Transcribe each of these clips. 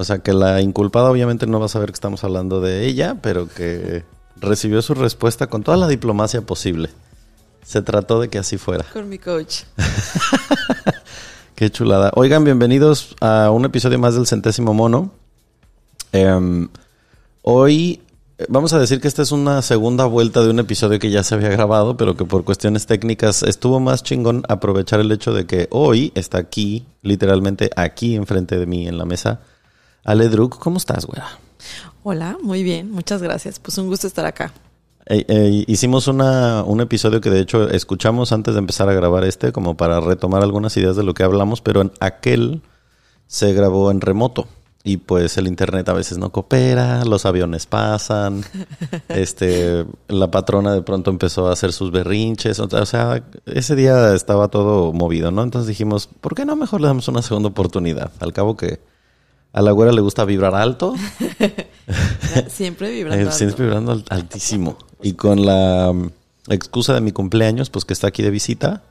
O sea, que la inculpada obviamente no va a saber que estamos hablando de ella, pero que recibió su respuesta con toda la diplomacia posible. Se trató de que así fuera. Con mi coach. Qué chulada. Oigan, bienvenidos a un episodio más del centésimo mono. Em, hoy eh, vamos a decir que esta es una segunda vuelta de un episodio que ya se había grabado, pero que por cuestiones técnicas estuvo más chingón aprovechar el hecho de que hoy está aquí, literalmente aquí enfrente de mí en la mesa, Ale Druk. ¿Cómo estás, güera? Hola, muy bien, muchas gracias. Pues un gusto estar acá. Eh, eh, hicimos una, un episodio que de hecho escuchamos antes de empezar a grabar este, como para retomar algunas ideas de lo que hablamos, pero en aquel se grabó en remoto. Y pues el internet a veces no coopera, los aviones pasan, este, la patrona de pronto empezó a hacer sus berrinches, o sea, ese día estaba todo movido, ¿no? Entonces dijimos, ¿por qué no mejor le damos una segunda oportunidad? Al cabo que a la güera le gusta vibrar alto. siempre vibrando alto. Siempre vibrando altísimo. Y con la um, excusa de mi cumpleaños, pues que está aquí de visita.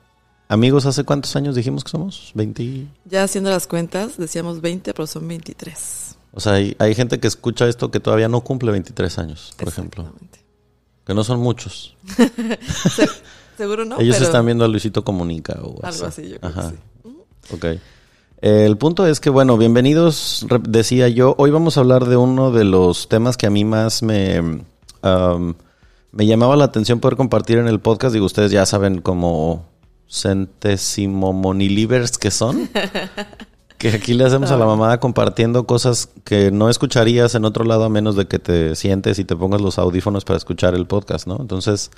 Amigos, ¿hace cuántos años dijimos que somos? ¿20? Ya haciendo las cuentas, decíamos 20, pero son 23. O sea, hay, hay gente que escucha esto que todavía no cumple 23 años, por ejemplo. Que no son muchos. Seguro no. Ellos están viendo a Luisito Comunica o Algo así, yo creo que sí. Ok. El punto es que, bueno, bienvenidos, decía yo. Hoy vamos a hablar de uno de los temas que a mí más me, me llamaba la atención poder compartir en el podcast. Digo, ustedes ya saben como centésimo monilivers que son. que aquí le hacemos a la mamada compartiendo cosas que no escucharías en otro lado a menos de que te sientes y te pongas los audífonos para escuchar el podcast, ¿no? Entonces,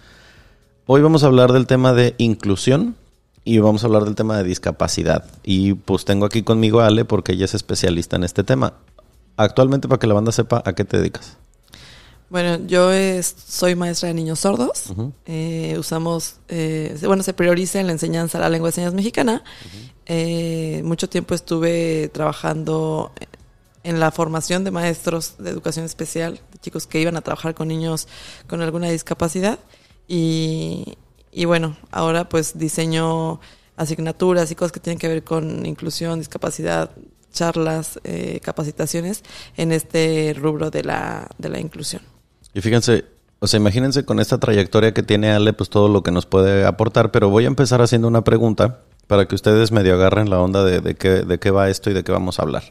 hoy vamos a hablar del tema de inclusión y vamos a hablar del tema de discapacidad. Y pues tengo aquí conmigo a Ale porque ella es especialista en este tema. Actualmente, para que la banda sepa, ¿a qué te dedicas? Bueno, yo soy maestra de niños sordos. Eh, usamos, eh, bueno, se prioriza en la enseñanza de la lengua de señas mexicana. Eh, mucho tiempo estuve trabajando en la formación de maestros de educación especial, de chicos que iban a trabajar con niños con alguna discapacidad. Y, y bueno, ahora pues diseño asignaturas y cosas que tienen que ver con inclusión, discapacidad, charlas, eh, capacitaciones en este rubro de la, de la inclusión. Y fíjense, o sea, imagínense con esta trayectoria que tiene Ale, pues todo lo que nos puede aportar, pero voy a empezar haciendo una pregunta para que ustedes medio agarren la onda de, de, qué, de qué va esto y de qué vamos a hablar.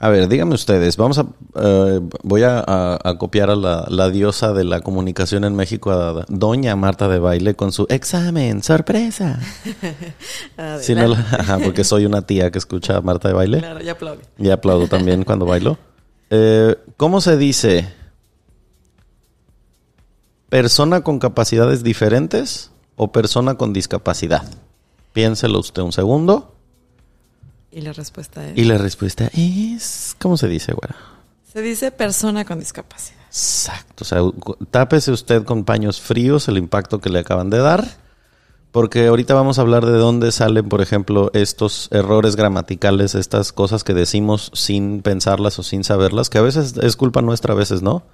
A ver, díganme ustedes, vamos a, eh, voy a, copiar a la, diosa de la comunicación en México, a doña Marta de Baile, con su examen, sorpresa. si no porque soy una tía que escucha a Marta de Baile. Claro, y aplaudo. Y aplaudo también cuando bailo. Eh, ¿Cómo se dice? ¿Persona con capacidades diferentes o persona con discapacidad? Piénselo usted un segundo. Y la respuesta es... Y la respuesta es... ¿Cómo se dice, güera? Se dice persona con discapacidad. Exacto. O sea, tápese usted con paños fríos el impacto que le acaban de dar. Porque ahorita vamos a hablar de dónde salen, por ejemplo, estos errores gramaticales, estas cosas que decimos sin pensarlas o sin saberlas, que a veces es culpa nuestra, a veces no.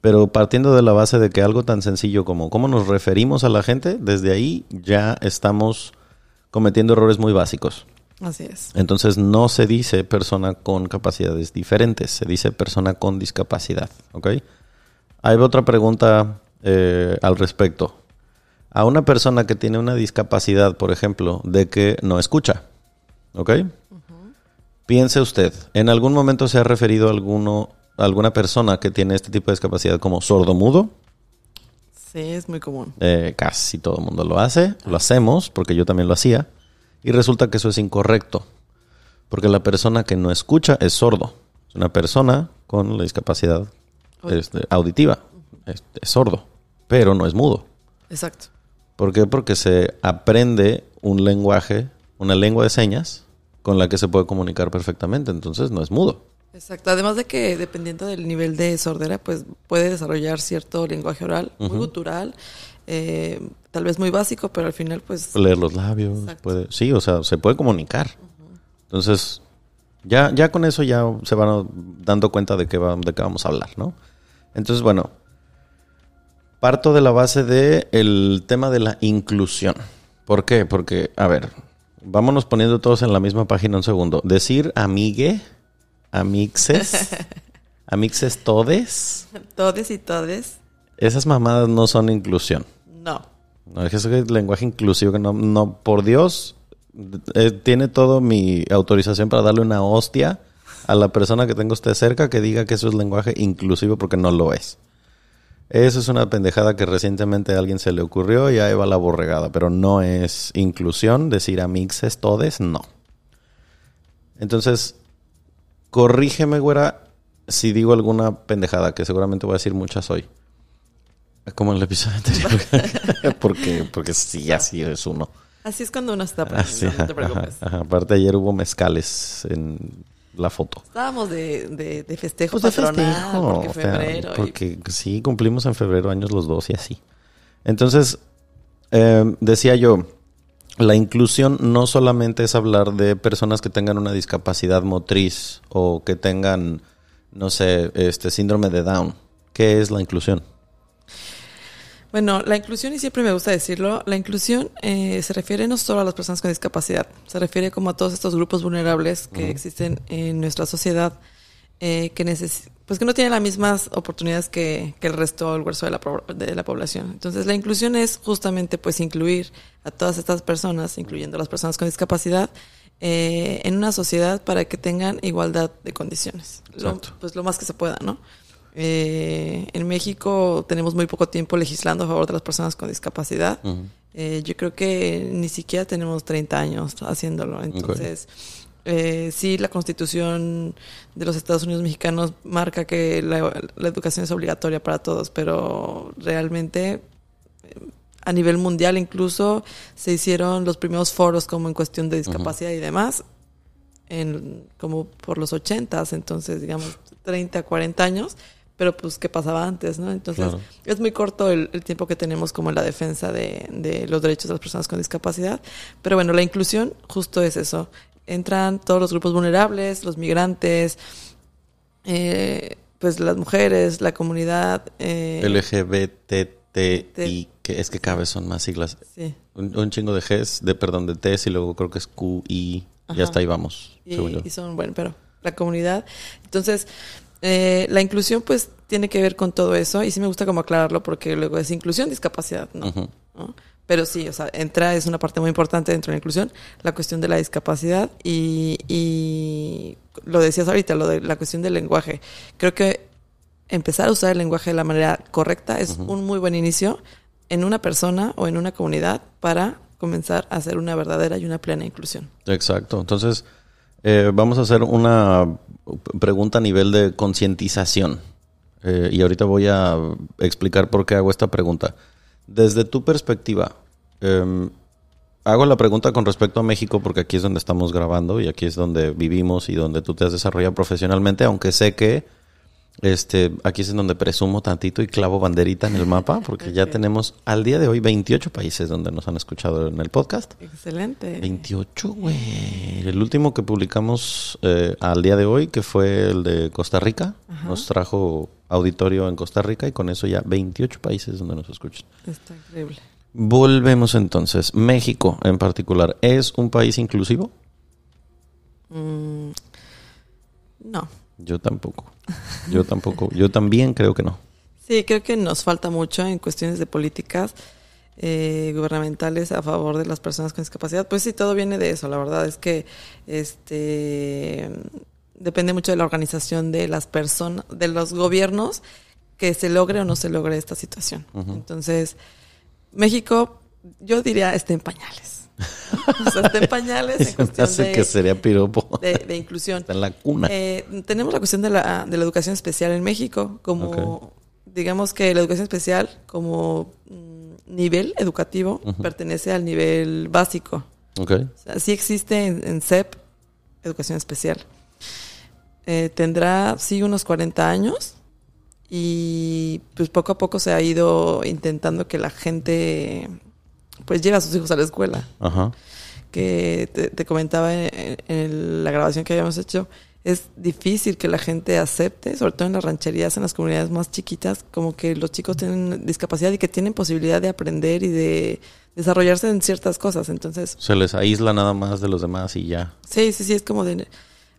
Pero partiendo de la base de que algo tan sencillo como cómo nos referimos a la gente, desde ahí ya estamos cometiendo errores muy básicos. Así es. Entonces no se dice persona con capacidades diferentes, se dice persona con discapacidad, ¿ok? Hay otra pregunta eh, al respecto. A una persona que tiene una discapacidad, por ejemplo, de que no escucha, ¿ok? Piense usted, ¿en algún momento se ha referido a alguno, a alguna persona que tiene este tipo de discapacidad como sordo-mudo? Sí, es muy común. Eh, casi todo el mundo lo hace, lo hacemos, porque yo también lo hacía, y resulta que eso es incorrecto, porque la persona que no escucha es sordo, es una persona con la discapacidad este, auditiva, es, es sordo, pero no es mudo. Exacto. ¿Por qué? Porque se aprende un lenguaje, una lengua de señas con la que se puede comunicar perfectamente, entonces no es mudo. Exacto. Además de que dependiendo del nivel de sordera, pues puede desarrollar cierto lenguaje oral, muy gutural, eh, tal vez muy básico, pero al final pues... Leer los labios, Exacto. puede, sí, o sea, se puede comunicar. Entonces, ya, ya con eso ya se van dando cuenta de qué, va- de qué vamos a hablar, ¿no? Entonces, bueno, parto de la base de el tema de la inclusión. ¿Por qué? Porque, a ver, vámonos poniendo todos en la misma página un segundo. Decir amigue, amixes, amixes todes, Todes y todes, esas mamadas no son inclusión. No. No, es que ese lenguaje inclusivo que no, no por Dios, eh, tiene todo mi autorización para darle una hostia a la persona que tenga usted cerca que diga que eso es lenguaje inclusivo porque no lo es. Eso es una pendejada que recientemente a alguien se le ocurrió y ahí va la borregada, pero no es inclusión, decir amixes, todes, no. Entonces, corrígeme, güera, si digo alguna pendejada, que seguramente voy a decir muchas hoy. Como en el episodio anterior. porque, porque sí, así es uno. Así es cuando uno está Así, aprendiendo, no te preocupes. ajá. Aparte ayer hubo mezcales en la foto. Estábamos de, de, de festejo Pues de festejo, porque o sea, febrero. y- porque sí, cumplimos en febrero años los dos y así. Entonces, eh, decía yo, la inclusión no solamente es hablar de personas que tengan una discapacidad motriz o que tengan, no sé, este síndrome de Down. ¿Qué es la inclusión? Bueno, la inclusión, y siempre me gusta decirlo, la inclusión eh, se refiere no solo a las personas con discapacidad, se refiere como a todos estos grupos vulnerables que existen en nuestra sociedad, eh, que, neces pues que no tienen las mismas oportunidades que, que el resto, el grueso de la, de la población. Entonces, la inclusión es justamente pues incluir a todas estas personas, incluyendo a las personas con discapacidad, eh, en una sociedad para que tengan igualdad de condiciones. Lo- pues lo más que se pueda, ¿no? Eh, en México tenemos muy poco tiempo legislando a favor de las personas con discapacidad. Eh, yo creo que ni siquiera tenemos 30 años haciéndolo. Entonces, eh, sí, la constitución de los Estados Unidos mexicanos marca que la, la educación es obligatoria para todos, pero realmente eh, a nivel mundial incluso se hicieron los primeros foros como en cuestión de discapacidad y demás, en, como por los 80, entonces digamos 30, 40 años, pero pues qué pasaba antes, ¿no? Entonces Claro. es muy corto el, el tiempo que tenemos como en la defensa de, de los derechos de las personas con discapacidad, pero bueno, la inclusión justo es eso. Entran todos los grupos vulnerables, los migrantes, eh, pues las mujeres, la comunidad. Eh, LGBTI, que es que cada vez son más siglas. sí. Un, un chingo de Gs, de perdón, de Ts y luego creo que es Q, I. Ya está ahí vamos. según yo. y, y son, bueno, pero la comunidad. Entonces, eh, la inclusión pues tiene que ver con todo eso y sí me gusta como aclararlo porque luego es inclusión, discapacidad, ¿no? Pero sí, o sea, entra, es una parte muy importante dentro de la inclusión, la cuestión de la discapacidad y, y lo decías ahorita, lo de la cuestión del lenguaje. Creo que empezar a usar el lenguaje de la manera correcta es un muy buen inicio en una persona o en una comunidad para comenzar a hacer una verdadera y una plena inclusión. Exacto. Entonces, eh, vamos a hacer una pregunta a nivel de concientización. Eh, y ahorita voy a explicar por qué hago esta pregunta. Desde tu perspectiva, em, hago la pregunta con respecto a México porque aquí es donde estamos grabando y aquí es donde vivimos y donde tú te has desarrollado profesionalmente, aunque sé que este, aquí es en donde presumo tantito y clavo banderita en el mapa porque ya tenemos al día de hoy 28 países donde nos han escuchado en el podcast. Excelente. 28, güey. El último que publicamos eh, al día de hoy, que fue el de Costa Rica, nos trajo auditorio en Costa Rica y con eso ya 28 países donde nos escuchan. Está increíble. Volvemos entonces. México en particular, ¿es un país inclusivo? Mm, no. Yo tampoco. Yo tampoco. Yo también creo que no. Sí, creo que nos falta mucho en cuestiones de políticas. eh, gubernamentales a favor de las personas con discapacidad. Pues sí, todo viene de eso. La verdad es que este depende mucho de la organización de las personas, de los gobiernos, que se logre o no se logre esta situación. Entonces, México, yo diría, está en pañales. en pañales en cuestión de, que sería piropo. De, inclusión. Está en la cuna. Eh, tenemos la cuestión de la, de la educación especial en México, como, digamos que la educación especial como mm, nivel educativo pertenece al nivel básico. Okay. O sea, sí existe en, en CEP educación especial. Eh, tendrá, sí, unos 40 años y pues poco a poco se ha ido intentando que la gente pues lleve a sus hijos a la escuela. Ajá. Que te, comentaba en, la grabación que habíamos hecho, es difícil que la gente acepte, sobre todo en las rancherías, en las comunidades más chiquitas, como que los chicos tienen discapacidad y que tienen posibilidad de aprender y de desarrollarse en ciertas cosas. Entonces... Se les aísla nada más de los demás y ya. Sí, sí, sí, es como de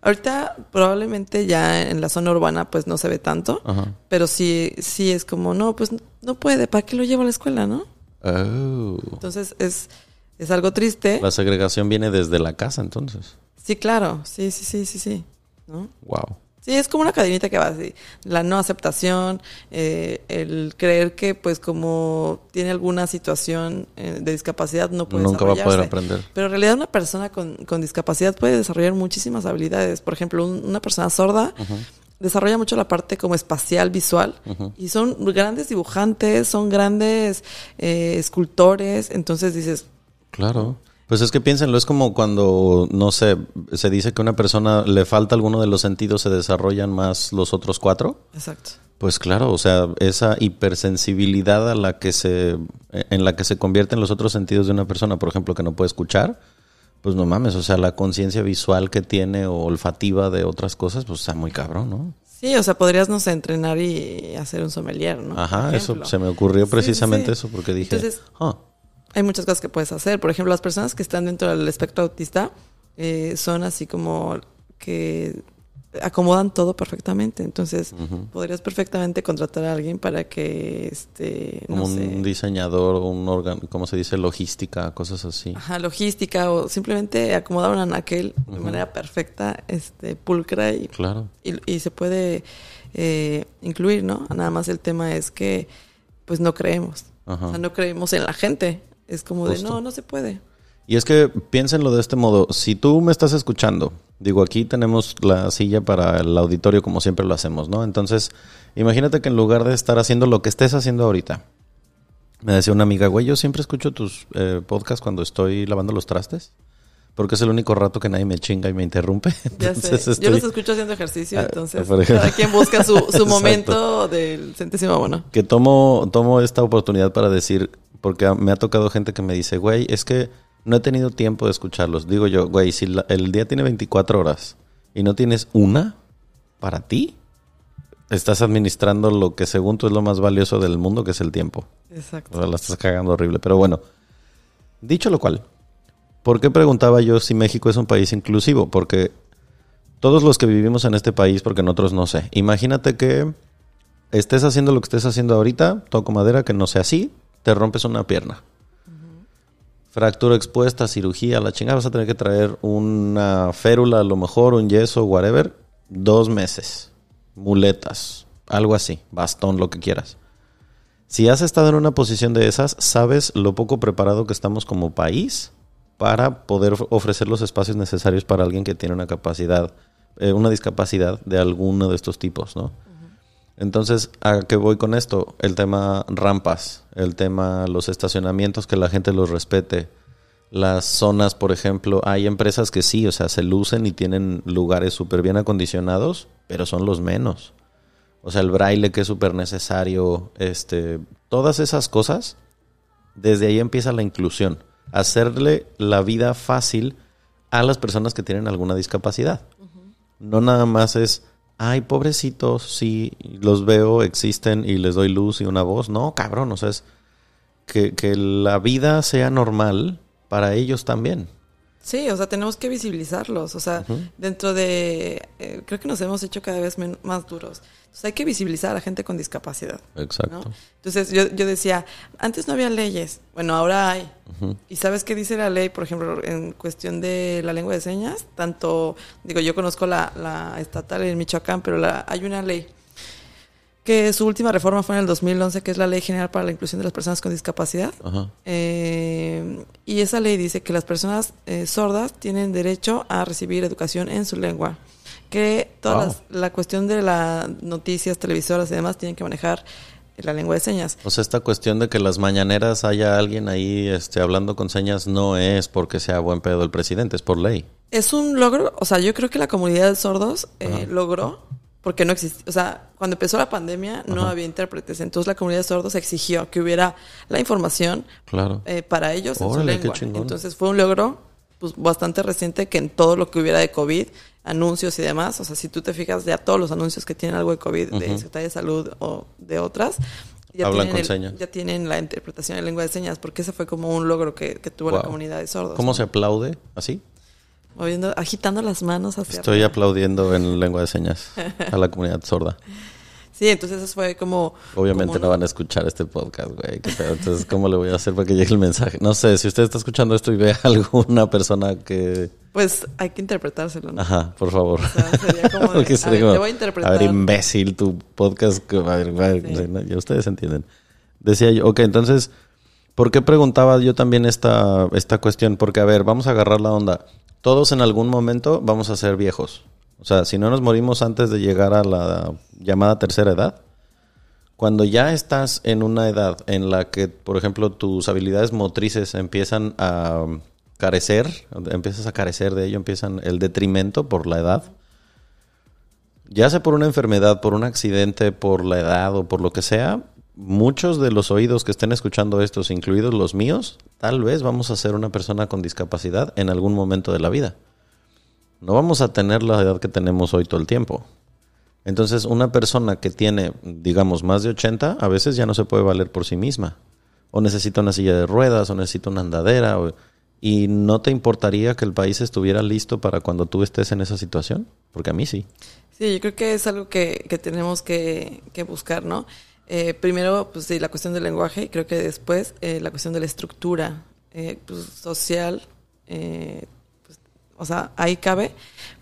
Ahorita probablemente ya en la zona urbana pues no se ve tanto, pero sí, sí es como, no, pues no puede, ¿para qué lo llevo a la escuela, no? Oh. Entonces es, es algo triste. La segregación viene desde la casa entonces. Sí, claro, sí, sí, sí, sí, sí. ¿no? Wow. Sí, es como una cadenita que va así. La no aceptación, eh, el creer que pues como tiene alguna situación eh, de discapacidad no puede Nunca va a poder aprender. Pero en realidad una persona con, con discapacidad puede desarrollar muchísimas habilidades. Por ejemplo, una persona sorda desarrolla mucho la parte como espacial, visual. Y son grandes dibujantes, son grandes eh, escultores. Entonces dices... Claro. Pues es que piénsenlo, es como cuando, no sé, se dice que a una persona le falta alguno de los sentidos, se desarrollan más los otros cuatro. Exacto. Pues claro, o sea, esa hipersensibilidad a la que se, en la que se convierten los otros sentidos de una persona, por ejemplo, que no puede escuchar, pues no mames, o sea, la conciencia visual que tiene o olfativa de otras cosas, pues está muy cabrón, ¿no? Sí, o sea, podrías, no sé, entrenar y hacer un sommelier, ¿no? Ajá, eso se me ocurrió precisamente eso, porque dije, Entonces, ah" hay muchas cosas que puedes hacer. Por ejemplo, las personas que están dentro del espectro autista eh, son así como que acomodan todo perfectamente. Entonces, podrías perfectamente contratar a alguien para que este como un diseñador o un órgano, ¿cómo se dice? Logística, cosas así. Ajá, logística o simplemente acomodar un anaquel de manera perfecta, este pulcra y, claro. y, se puede eh, incluir, ¿no? Nada más el tema es que pues no creemos. O sea, no creemos en la gente. Es como de, no, no se puede. Y es que piénsenlo de este modo, si tú me estás escuchando, digo, aquí tenemos la silla para el auditorio como siempre lo hacemos, ¿no? Entonces, imagínate que en lugar de estar haciendo lo que estés haciendo ahorita, me decía una amiga, güey, yo siempre escucho tus eh, podcasts cuando estoy lavando los trastes. Porque es el único rato que nadie me chinga y me interrumpe. Ya sé. Yo los escucho haciendo ejercicio, ah, entonces cada quien busca su, su momento del centésimo bueno. Que tomo, tomo esta oportunidad para decir, porque me ha tocado gente que me dice, güey, es que no he tenido tiempo de escucharlos. Digo yo, güey, si el día tiene 24 horas y no tienes una para ti, estás administrando lo que según tú es lo más valioso del mundo, que es el tiempo. Exacto. O sea, la estás cagando horrible. Pero bueno, dicho lo cual, ¿por qué preguntaba yo si México es un país inclusivo? Porque todos los que vivimos en este país, porque en otros no sé, imagínate que estés haciendo lo que estés haciendo ahorita, toco madera, que no sea así, te rompes una pierna. Fractura expuesta, cirugía, la chingada, vas a tener que traer una férula, a lo mejor, un yeso, whatever, dos meses. Muletas, algo así, bastón, lo que quieras. Si has estado en una posición de esas, sabes lo poco preparado que estamos como país para poder ofrecer los espacios necesarios para alguien que tiene una capacidad, eh, una discapacidad de alguno de estos tipos, ¿no? Entonces, ¿a qué voy con esto? El tema rampas, el tema los estacionamientos, que la gente los respete. Las zonas, por ejemplo, hay empresas que sí, o sea, se lucen y tienen lugares súper bien acondicionados, pero son los menos. O sea, el braille que es súper necesario, este, todas esas cosas, desde ahí empieza la inclusión. Hacerle la vida fácil a las personas que tienen alguna discapacidad. No nada más es ay, pobrecitos, sí, los veo, existen y les doy luz y una voz. No, cabrón, o sea, es que, que la vida sea normal para ellos también. Sí, o sea, tenemos que visibilizarlos. O sea, dentro de. eh, creo que nos hemos hecho cada vez más duros. Entonces, hay que visibilizar a la gente con discapacidad. Exacto. ¿no? Entonces, yo, yo decía, antes no había leyes. Bueno, ahora hay. ¿Y sabes qué dice la ley, por ejemplo, en cuestión de la lengua de señas? Tanto, digo, yo conozco la, la estatal en Michoacán, pero la, hay una ley que su última reforma fue en el 2011, que es la Ley General para la Inclusión de las Personas con Discapacidad. Ajá. Eh, y esa ley dice que las personas eh, sordas tienen derecho a recibir educación en su lengua. Que toda Wow. la cuestión de las noticias, televisoras y demás tienen que manejar la lengua de señas. O sea, esta cuestión de que las mañaneras haya alguien ahí este, hablando con señas no es porque sea buen pedo el presidente, es por ley. Es un logro, o sea, yo creo que la comunidad de sordos eh, logró, porque no existía, o sea, cuando empezó la pandemia no había intérpretes, entonces la comunidad de sordos exigió que hubiera la información Claro. eh, para ellos en Órale, su qué lengua. Entonces fue un logro pues, bastante reciente que en todo lo que hubiera de COVID, anuncios y demás, o sea, si tú te fijas ya todos los anuncios que tienen algo de COVID, de Secretaría de Salud o de otras, ya, Hablan tienen, con el- señas. ya tienen la interpretación en lengua de señas, porque ese fue como un logro que, que tuvo la comunidad de sordos. ¿Cómo se aplaude? ¿Así? Moviendo, agitando las manos hacia Estoy arriba. aplaudiendo en lengua de señas a la comunidad sorda. Sí, entonces eso fue como... Obviamente como no van a escuchar este podcast, güey. Entonces, ¿cómo le voy a hacer para que llegue el mensaje? No sé, si usted está escuchando esto y ve a alguna persona que... Pues hay que interpretárselo, ¿no? Ajá, por favor. O sea, sería como de, Porque a ver, como, te voy a interpretar. A ver, imbécil, tu podcast. A ver, a ver, ya ustedes entienden. Decía yo, ok, entonces, ¿por qué preguntaba yo también esta, esta cuestión? Porque, a ver, vamos a agarrar la onda. Todos en algún momento vamos a ser viejos. O sea, si no nos morimos antes de llegar a la llamada tercera edad, cuando ya estás en una edad en la que, por ejemplo, tus habilidades motrices empiezan a carecer, empiezas a carecer de ello, empiezan el detrimento por la edad, ya sea por una enfermedad, por un accidente, por la edad o por lo que sea, muchos de los oídos que estén escuchando estos, incluidos los míos, tal vez vamos a ser una persona con discapacidad en algún momento de la vida. No vamos a tener la edad que tenemos hoy todo el tiempo. Entonces, una persona que tiene, digamos, más de 80, a veces ya no se puede valer por sí misma. O necesita una silla de ruedas, o necesita una andadera. ¿Y no te importaría que el país estuviera listo para cuando tú estés en esa situación? Porque a mí sí. Sí, yo creo que es algo que, que tenemos que, que buscar, ¿no? Eh, primero, pues sí, la cuestión del lenguaje y creo que después eh, la cuestión de la estructura eh, pues, social, eh, pues, o sea, ahí cabe,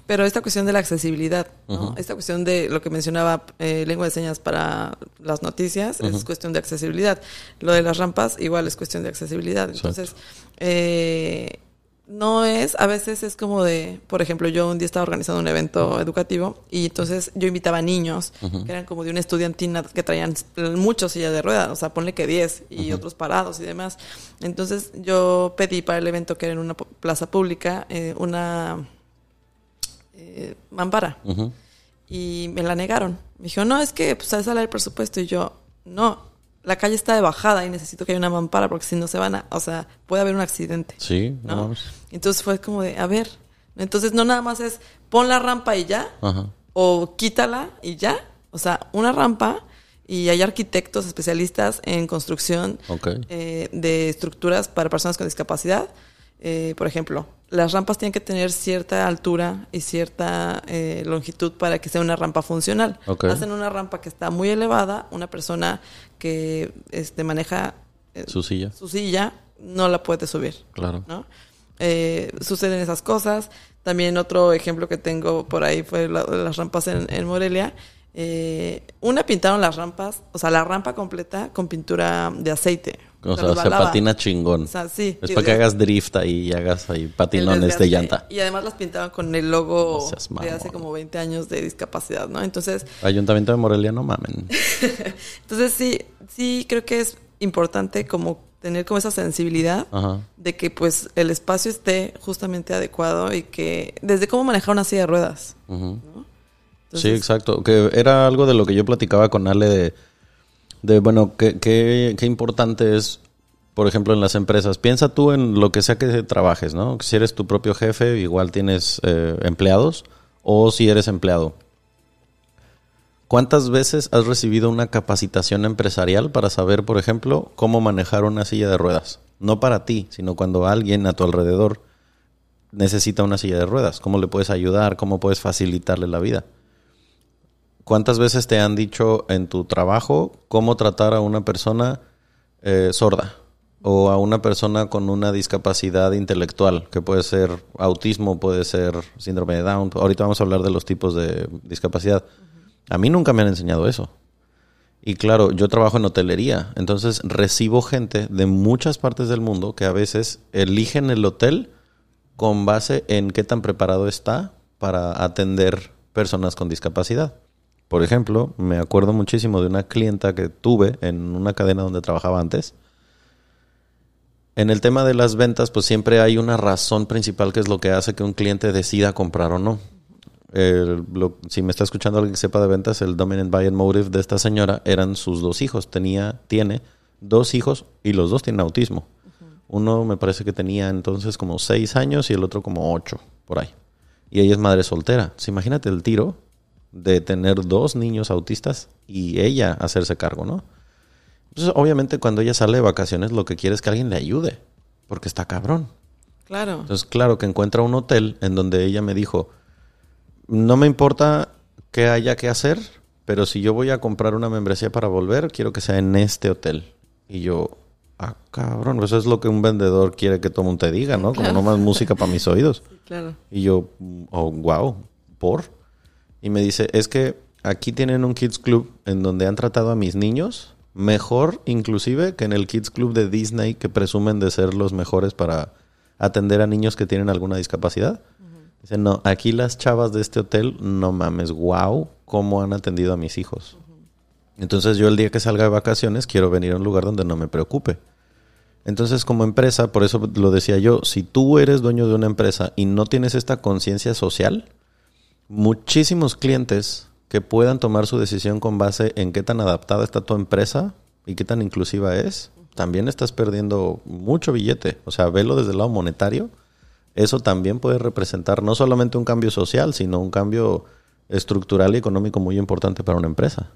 pero esta cuestión de la accesibilidad, ¿no? Esta cuestión de lo que mencionaba eh, lengua de señas para las noticias es cuestión de accesibilidad. Lo de las rampas igual es cuestión de accesibilidad. Entonces, eh, no es, a veces es como de, por ejemplo, yo un día estaba organizando un evento educativo y entonces yo invitaba a niños que eran como de una estudiantina que traían muchos sillas de ruedas, o sea, ponle que 10 y otros parados y demás. Entonces yo pedí para el evento que era en una plaza pública eh, una eh, mampara. Y me la negaron. Me dijo, no, es que pues sale el presupuesto y yo, no, la calle está de bajada y necesito que haya una mampara porque si no se van a, o sea, puede haber un accidente. Sí, no mames. Entonces fue como de, a ver, entonces no nada más es pon la rampa y ya, Ajá. o quítala y ya, o sea, una rampa y hay arquitectos especialistas en construcción eh, de estructuras para personas con discapacidad. Eh, por ejemplo, las rampas tienen que tener cierta altura y cierta eh, longitud para que sea una rampa funcional. Hacen una rampa que está muy elevada, una persona que este, maneja eh, Su silla. su silla no la puede subir. Claro. ¿no? Eh, suceden esas cosas. También otro ejemplo que tengo por ahí fue la- las rampas en, en Morelia. Eh, una pintaron las rampas, o sea, la rampa completa con pintura de aceite. O sea, se patina chingón. O sea, sí. es para que hagas drift ahí y hagas ahí patinones de llanta. Y además las pintaban con el logo de hace como 20 años de discapacidad, ¿no? Entonces, Ayuntamiento de Morelia, no mamen. entonces sí, sí creo que es importante como tener como esa sensibilidad Ajá. de que pues el espacio esté justamente adecuado y que desde cómo manejar una silla de ruedas. Sí, exacto. Que era algo de lo que yo platicaba con Ale de, de bueno, qué, qué, qué importante es, por ejemplo, en las empresas. Piensa tú en lo que sea que trabajes, ¿no? Si eres tu propio jefe, igual tienes eh, empleados, o si eres empleado. ¿Cuántas veces has recibido una capacitación empresarial para saber, por ejemplo, cómo manejar una silla de ruedas? No para ti, sino cuando alguien a tu alrededor necesita una silla de ruedas, cómo le puedes ayudar, cómo puedes facilitarle la vida. ¿Cuántas veces te han dicho en tu trabajo cómo tratar a una persona eh, sorda o a una persona con una discapacidad intelectual, que puede ser autismo, puede ser síndrome de Down? Ahorita vamos a hablar de los tipos de discapacidad. A mí nunca me han enseñado eso. Y claro, yo trabajo en hotelería, entonces recibo gente de muchas partes del mundo que a veces eligen el hotel con base en qué tan preparado está para atender personas con discapacidad. Por ejemplo, me acuerdo muchísimo de una clienta que tuve en una cadena donde trabajaba antes. En el tema de las ventas, pues siempre hay una razón principal que es lo que hace que un cliente decida comprar o no. si me está escuchando alguien que sepa de ventas, el dominant buying motive de esta señora eran sus dos hijos. Tenía, tiene dos hijos y los dos tienen autismo. Uno me parece que tenía entonces como seis años y el otro como ocho, por ahí. Y ella es madre soltera. imagínate el tiro de tener dos niños autistas y ella hacerse cargo, ¿no? Entonces, obviamente, cuando ella sale de vacaciones, lo que quiere es que alguien le ayude, porque está cabrón. Claro. Entonces, claro que encuentra un hotel en donde ella me dijo, no me importa qué haya que hacer, pero si yo voy a comprar una membresía para volver, quiero que sea en este hotel. Y yo, ah, cabrón, eso es lo que un vendedor quiere que todo mundo te diga, ¿no? Como no más música para mis oídos. claro. Y yo, oh, wow, ¿por? Y me dice, es que aquí tienen un Kids Club en donde han tratado a mis niños mejor inclusive que en el Kids Club de Disney que presumen de ser los mejores para atender a niños que tienen alguna discapacidad. Dice, no, aquí las chavas de este hotel, no mames, wow, cómo han atendido a mis hijos. Entonces yo el día que salga de vacaciones quiero venir a un lugar donde no me preocupe. Entonces como empresa, por eso lo decía yo, si tú eres dueño de una empresa y no tienes esta conciencia social, muchísimos clientes que puedan tomar su decisión con base en qué tan adaptada está tu empresa y qué tan inclusiva es, también estás perdiendo mucho billete. O sea, velo desde el lado monetario. Eso también puede representar no solamente un cambio social, sino un cambio estructural y económico muy importante para una empresa.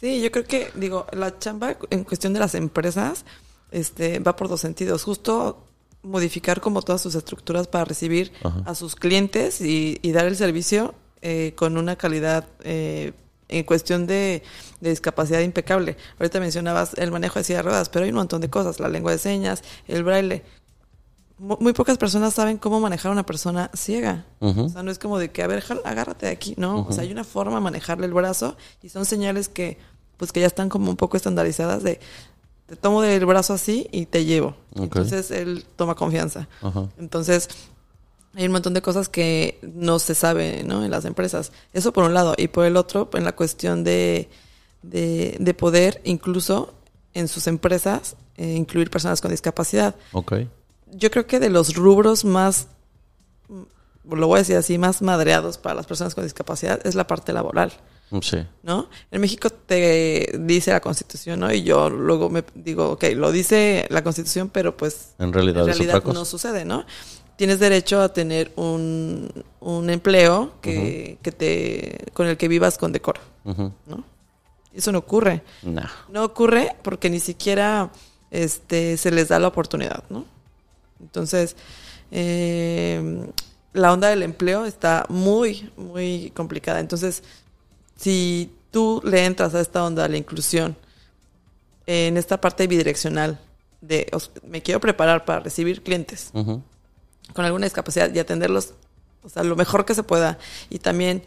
Sí, yo creo que, digo, la chamba en cuestión de las empresas este, va por dos sentidos. Justo modificar como todas sus estructuras para recibir a sus clientes y, dar el servicio eh, con una calidad eh, en cuestión de, discapacidad impecable. Ahorita mencionabas el manejo de silla de ruedas, pero hay un montón de cosas, la lengua de señas, el braille. Muy pocas personas saben cómo manejar a una persona ciega. O sea, no es como de que, a ver, agárrate de aquí, ¿no? O sea, hay una forma de manejarle el brazo y son señales que, pues, que ya están como un poco estandarizadas de, te tomo del brazo así y te llevo. Entonces él toma confianza. Entonces hay un montón de cosas que no se sabe ¿no? en las empresas. Eso por un lado. Y por el otro, en la cuestión de, de, poder incluso en sus empresas eh, incluir personas con discapacidad. Okay. Yo creo que de los rubros más, lo voy a decir así, más madreados para las personas con discapacidad es la parte laboral. Sí. ¿No? En México te dice la Constitución, ¿no? Y yo luego me digo, ok, lo dice la Constitución, pero pues en realidad, no sucede, ¿no? Tienes derecho a tener un, un empleo que, que, te con el que vivas con decoro, ¿no? Eso no ocurre. No. No ocurre porque ni siquiera este, se les da la oportunidad, ¿no? Entonces, eh, la onda del empleo está muy, muy complicada. Entonces, si tú le entras a esta onda de la inclusión, en esta parte bidireccional, de me quiero preparar para recibir clientes con alguna discapacidad y atenderlos o sea, lo mejor que se pueda. Y también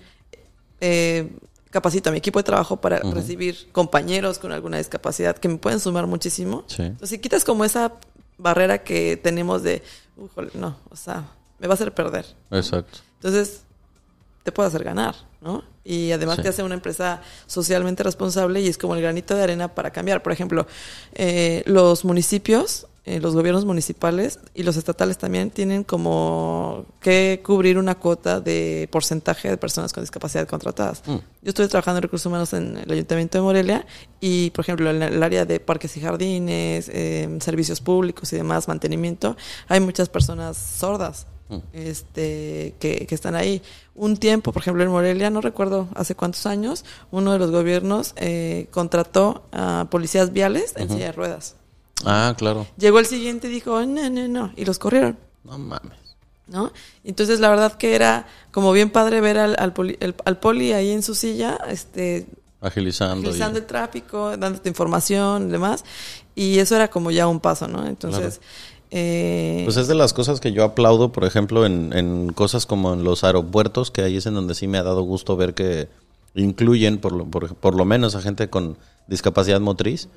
eh, capacito a mi equipo de trabajo para recibir compañeros con alguna discapacidad que me pueden sumar muchísimo. Entonces, si quitas como esa barrera que tenemos de, no, o sea, me va a hacer perder. Exacto. Entonces, te puede hacer ganar, ¿no? Y además te hace una empresa socialmente responsable y es como el granito de arena para cambiar. Por ejemplo, eh, los municipios, eh, los gobiernos municipales y los estatales también tienen como que cubrir una cuota de porcentaje de personas con discapacidad contratadas. Mm. Yo estuve trabajando en recursos humanos en el Ayuntamiento de Morelia y, por ejemplo, en el área de parques y jardines, eh, servicios públicos y demás, mantenimiento, hay muchas personas sordas este, que, están ahí. Un tiempo, por ejemplo, en Morelia, no recuerdo hace cuántos años, uno de los gobiernos eh, contrató a policías viales en silla de ruedas. Ah, claro. Llegó el siguiente y dijo, no, no, no, y los corrieron. No mames. ¿no? Entonces la verdad que era como bien padre ver al, al, poli, el- al poli ahí en su silla, este, Agilizando. y- agilizando el tráfico, dándote información y demás, y eso era como ya un paso, ¿no? Entonces, eh, Pues es de las cosas que yo aplaudo, por ejemplo, en, cosas como en los aeropuertos, que ahí es en donde sí me ha dado gusto ver que incluyen por lo, por, por lo menos a gente con discapacidad motriz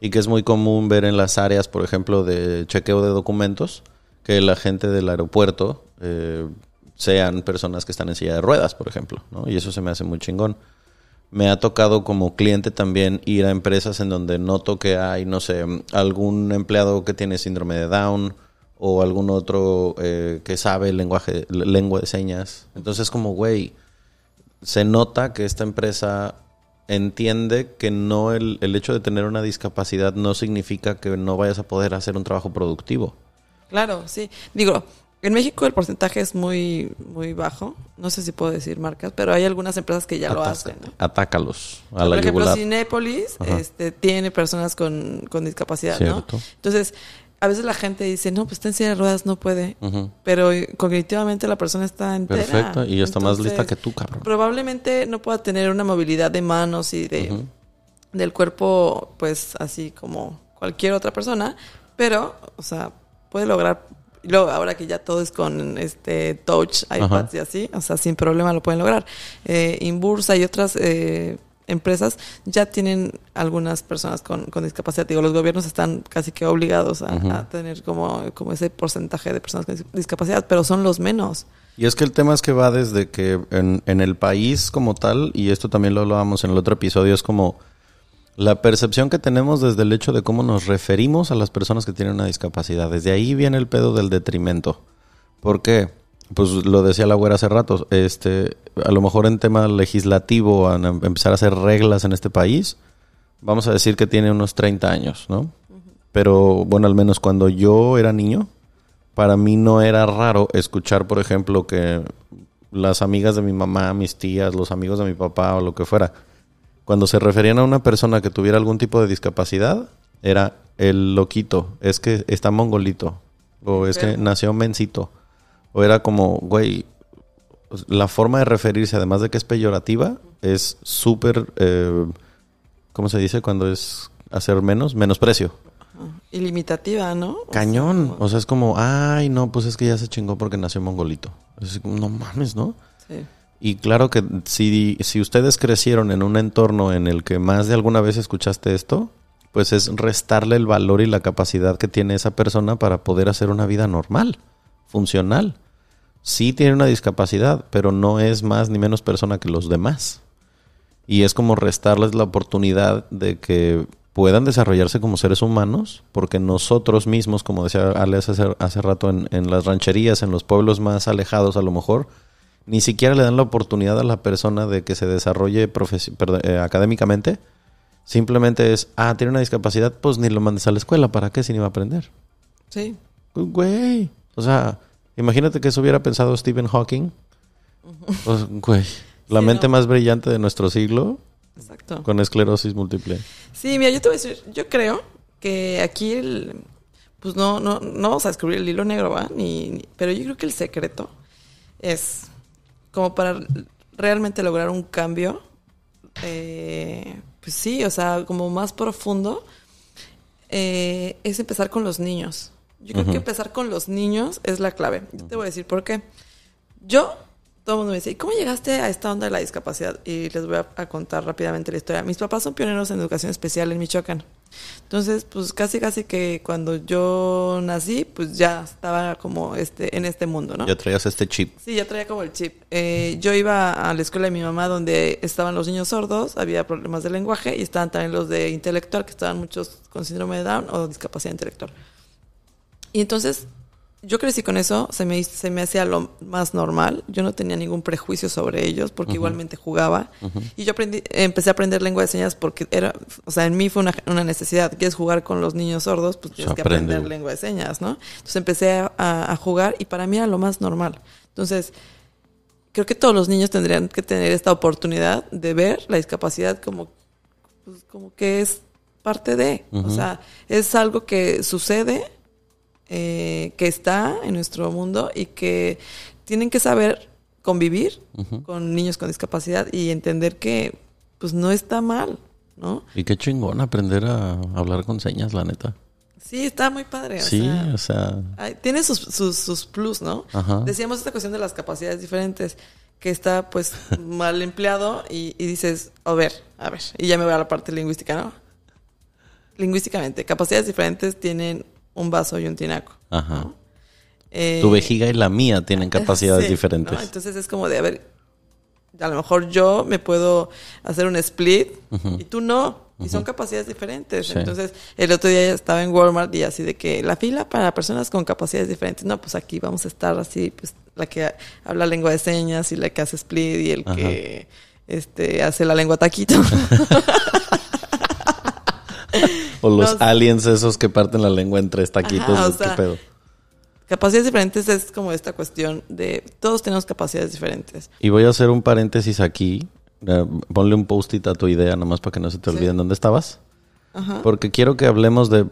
y que es muy común ver en las áreas, por ejemplo, de chequeo de documentos, que la gente del aeropuerto eh, sean personas que están en silla de ruedas, por ejemplo, ¿no? Y eso se me hace muy chingón. Me ha tocado como cliente también ir a empresas en donde noto que hay, no sé, algún empleado que tiene síndrome de Down o algún otro eh, que sabe lenguaje, lengua de señas. Entonces como, güey, se nota que esta empresa entiende que no el, el hecho de tener una discapacidad no significa que no vayas a poder hacer un trabajo productivo. Claro, sí. Digo, en México el porcentaje es muy, muy bajo. No sé si puedo decir marcas, pero hay algunas empresas que ya lo hacen. ¿no? Atácalos a Por la ejemplo, yugular. Cinépolis Ajá. este, tiene personas con, con discapacidad, Cierto. ¿no? Entonces, a veces la gente dice, no, pues está en silla de ruedas, no puede. Pero cognitivamente la persona está entera. Perfecto, y está más lista que tú, cabrón. Probablemente no pueda tener una movilidad de manos y de del cuerpo, pues así como cualquier otra persona, pero, o sea, puede lograr. Luego, ahora que ya todo es con este touch, iPads y así, o sea, sin problema lo pueden lograr. Eh, Inbursa y otras eh, empresas ya tienen algunas personas con, con discapacidad. Digo, los gobiernos están casi que obligados a, tener como, como ese porcentaje de personas con dis- discapacidad, pero son los menos. Y es que el tema es que va desde que en, en el país como tal, y esto también lo hablábamos en el otro episodio, es como la percepción que tenemos desde el hecho de cómo nos referimos a las personas que tienen una discapacidad. Desde ahí viene el pedo del detrimento. ¿Por qué? Pues lo decía la güera hace rato, este, a lo mejor en tema legislativo, a em- empezar a hacer reglas en este país, vamos a decir que tiene unos 30 años, ¿no? Pero bueno, al menos cuando yo era niño, para mí no era raro escuchar, por ejemplo, que las amigas de mi mamá, mis tías, los amigos de mi papá o lo que fuera, cuando se referían a una persona que tuviera algún tipo de discapacidad, era el loquito, es que está mongolito, o es que nació mencito, o era como, güey, la forma de referirse, además de que es peyorativa, es súper, eh, ¿cómo se dice cuando es hacer menos? Menosprecio. Ilimitativa, ¿no? Cañón. O sea, es como, ay, no, pues es que ya se chingó porque nació mongolito. Es como, no mames, ¿no? sí. Y claro que si, si ustedes crecieron en un entorno en el que más de alguna vez escuchaste esto, pues es restarle el valor y la capacidad que tiene esa persona para poder hacer una vida normal, funcional. Sí tiene una discapacidad, pero no es más ni menos persona que los demás. Y es como restarles la oportunidad de que puedan desarrollarse como seres humanos, porque nosotros mismos, como decía Ale hace, hace rato, en las rancherías, en los pueblos más alejados a lo mejor, ni siquiera le dan la oportunidad a la persona de que se desarrolle perdón, eh, académicamente. Simplemente es, ah, tiene una discapacidad, pues ni lo mandes a la escuela, ¿para qué si ni va a aprender? Sí. Güey. O sea, imagínate que eso hubiera pensado Stephen Hawking. Pues, güey. La Sí, mente no. más brillante de nuestro siglo Exacto. con esclerosis múltiple. Sí, mira, yo te voy a decir, yo creo que aquí el, pues no, no, no vamos a descubrir el hilo negro, ¿va? Ni, ni- pero yo creo que el secreto es como para realmente lograr un cambio, eh, pues sí, o sea, como más profundo, eh, es empezar con los niños. Yo creo que empezar con los niños es la clave. Yo te voy a decir por qué. Yo, todo el mundo me dice, ¿y cómo llegaste a esta onda de la discapacidad? Y les voy a, a contar rápidamente la historia. Mis papás son pioneros en educación especial en Michoacán. Entonces, pues casi casi que cuando yo nací, pues ya estaba como este en este mundo, ¿no? Ya traías este chip. Sí, ya traía como el chip. Eh, yo iba a la escuela de mi mamá donde estaban los niños sordos, había problemas de lenguaje y estaban también los de intelectual, que estaban muchos con síndrome de Down o discapacidad intelectual. Y entonces yo crecí con eso, se me, se me hacía lo más normal. Yo no tenía ningún prejuicio sobre ellos porque igualmente jugaba. Y yo aprendí, empecé a aprender lengua de señas porque era, o sea, en mí fue una, una necesidad. Quieres jugar con los niños sordos, pues tienes que aprende, aprender lengua de señas, ¿no? Entonces empecé a, a- a jugar y para mí era lo más normal. Entonces, creo que todos los niños tendrían que tener esta oportunidad de ver la discapacidad como, pues, como que es parte de. O sea, es algo que sucede eh, que está en nuestro mundo y que tienen que saber convivir con niños con discapacidad y entender que pues no está mal, ¿no? Y qué chingón aprender a hablar con señas, la neta. Sí, está muy padre. sí, o sea. tiene sus, sus, plus, ¿no? Decíamos esta cuestión de las capacidades diferentes, que está pues mal empleado y, dices, a ver, a ver, y ya me voy a la parte lingüística, ¿no? Lingüísticamente, capacidades diferentes tienen un vaso y un tinaco. Ajá. Eh, tu vejiga y la mía tienen capacidades diferentes. Entonces es como de, a ver, a lo mejor yo me puedo hacer un split y tú no. Y son capacidades diferentes. Entonces, el otro día estaba en Walmart y así de que la fila para personas con capacidades diferentes. No, pues aquí vamos a estar así, pues la que habla lengua de señas y la que hace split y el que este hace la lengua taquito. o los aliens esos que parten la lengua en tres taquitos. ¿Qué pedo? Capacidades diferentes es como esta cuestión de todos tenemos capacidades diferentes. Y voy a hacer un paréntesis aquí. Eh, ponle un post-it a tu idea, nomás para que no se te olviden dónde estabas. Ajá. Porque quiero que hablemos de,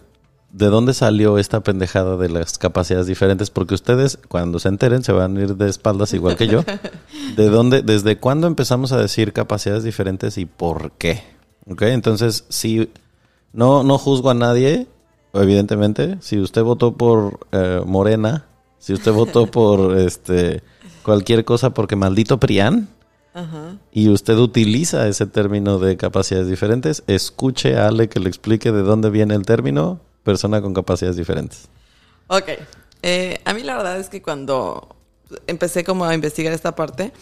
de dónde salió esta pendejada de las capacidades diferentes, porque ustedes, cuando se enteren, se van a ir de espaldas igual que yo. ¿De dónde, desde cuándo empezamos a decir capacidades diferentes y por qué? ¿Ok? Entonces, si no, no juzgo a nadie, evidentemente, si usted votó por eh, Morena, si usted votó por este cualquier cosa porque maldito Prián, y usted utiliza ese término de capacidades diferentes, escuche a Ale que le explique de dónde viene el término persona con capacidades diferentes. Ok. Eh, a mí la verdad es que cuando empecé como a investigar esta parte,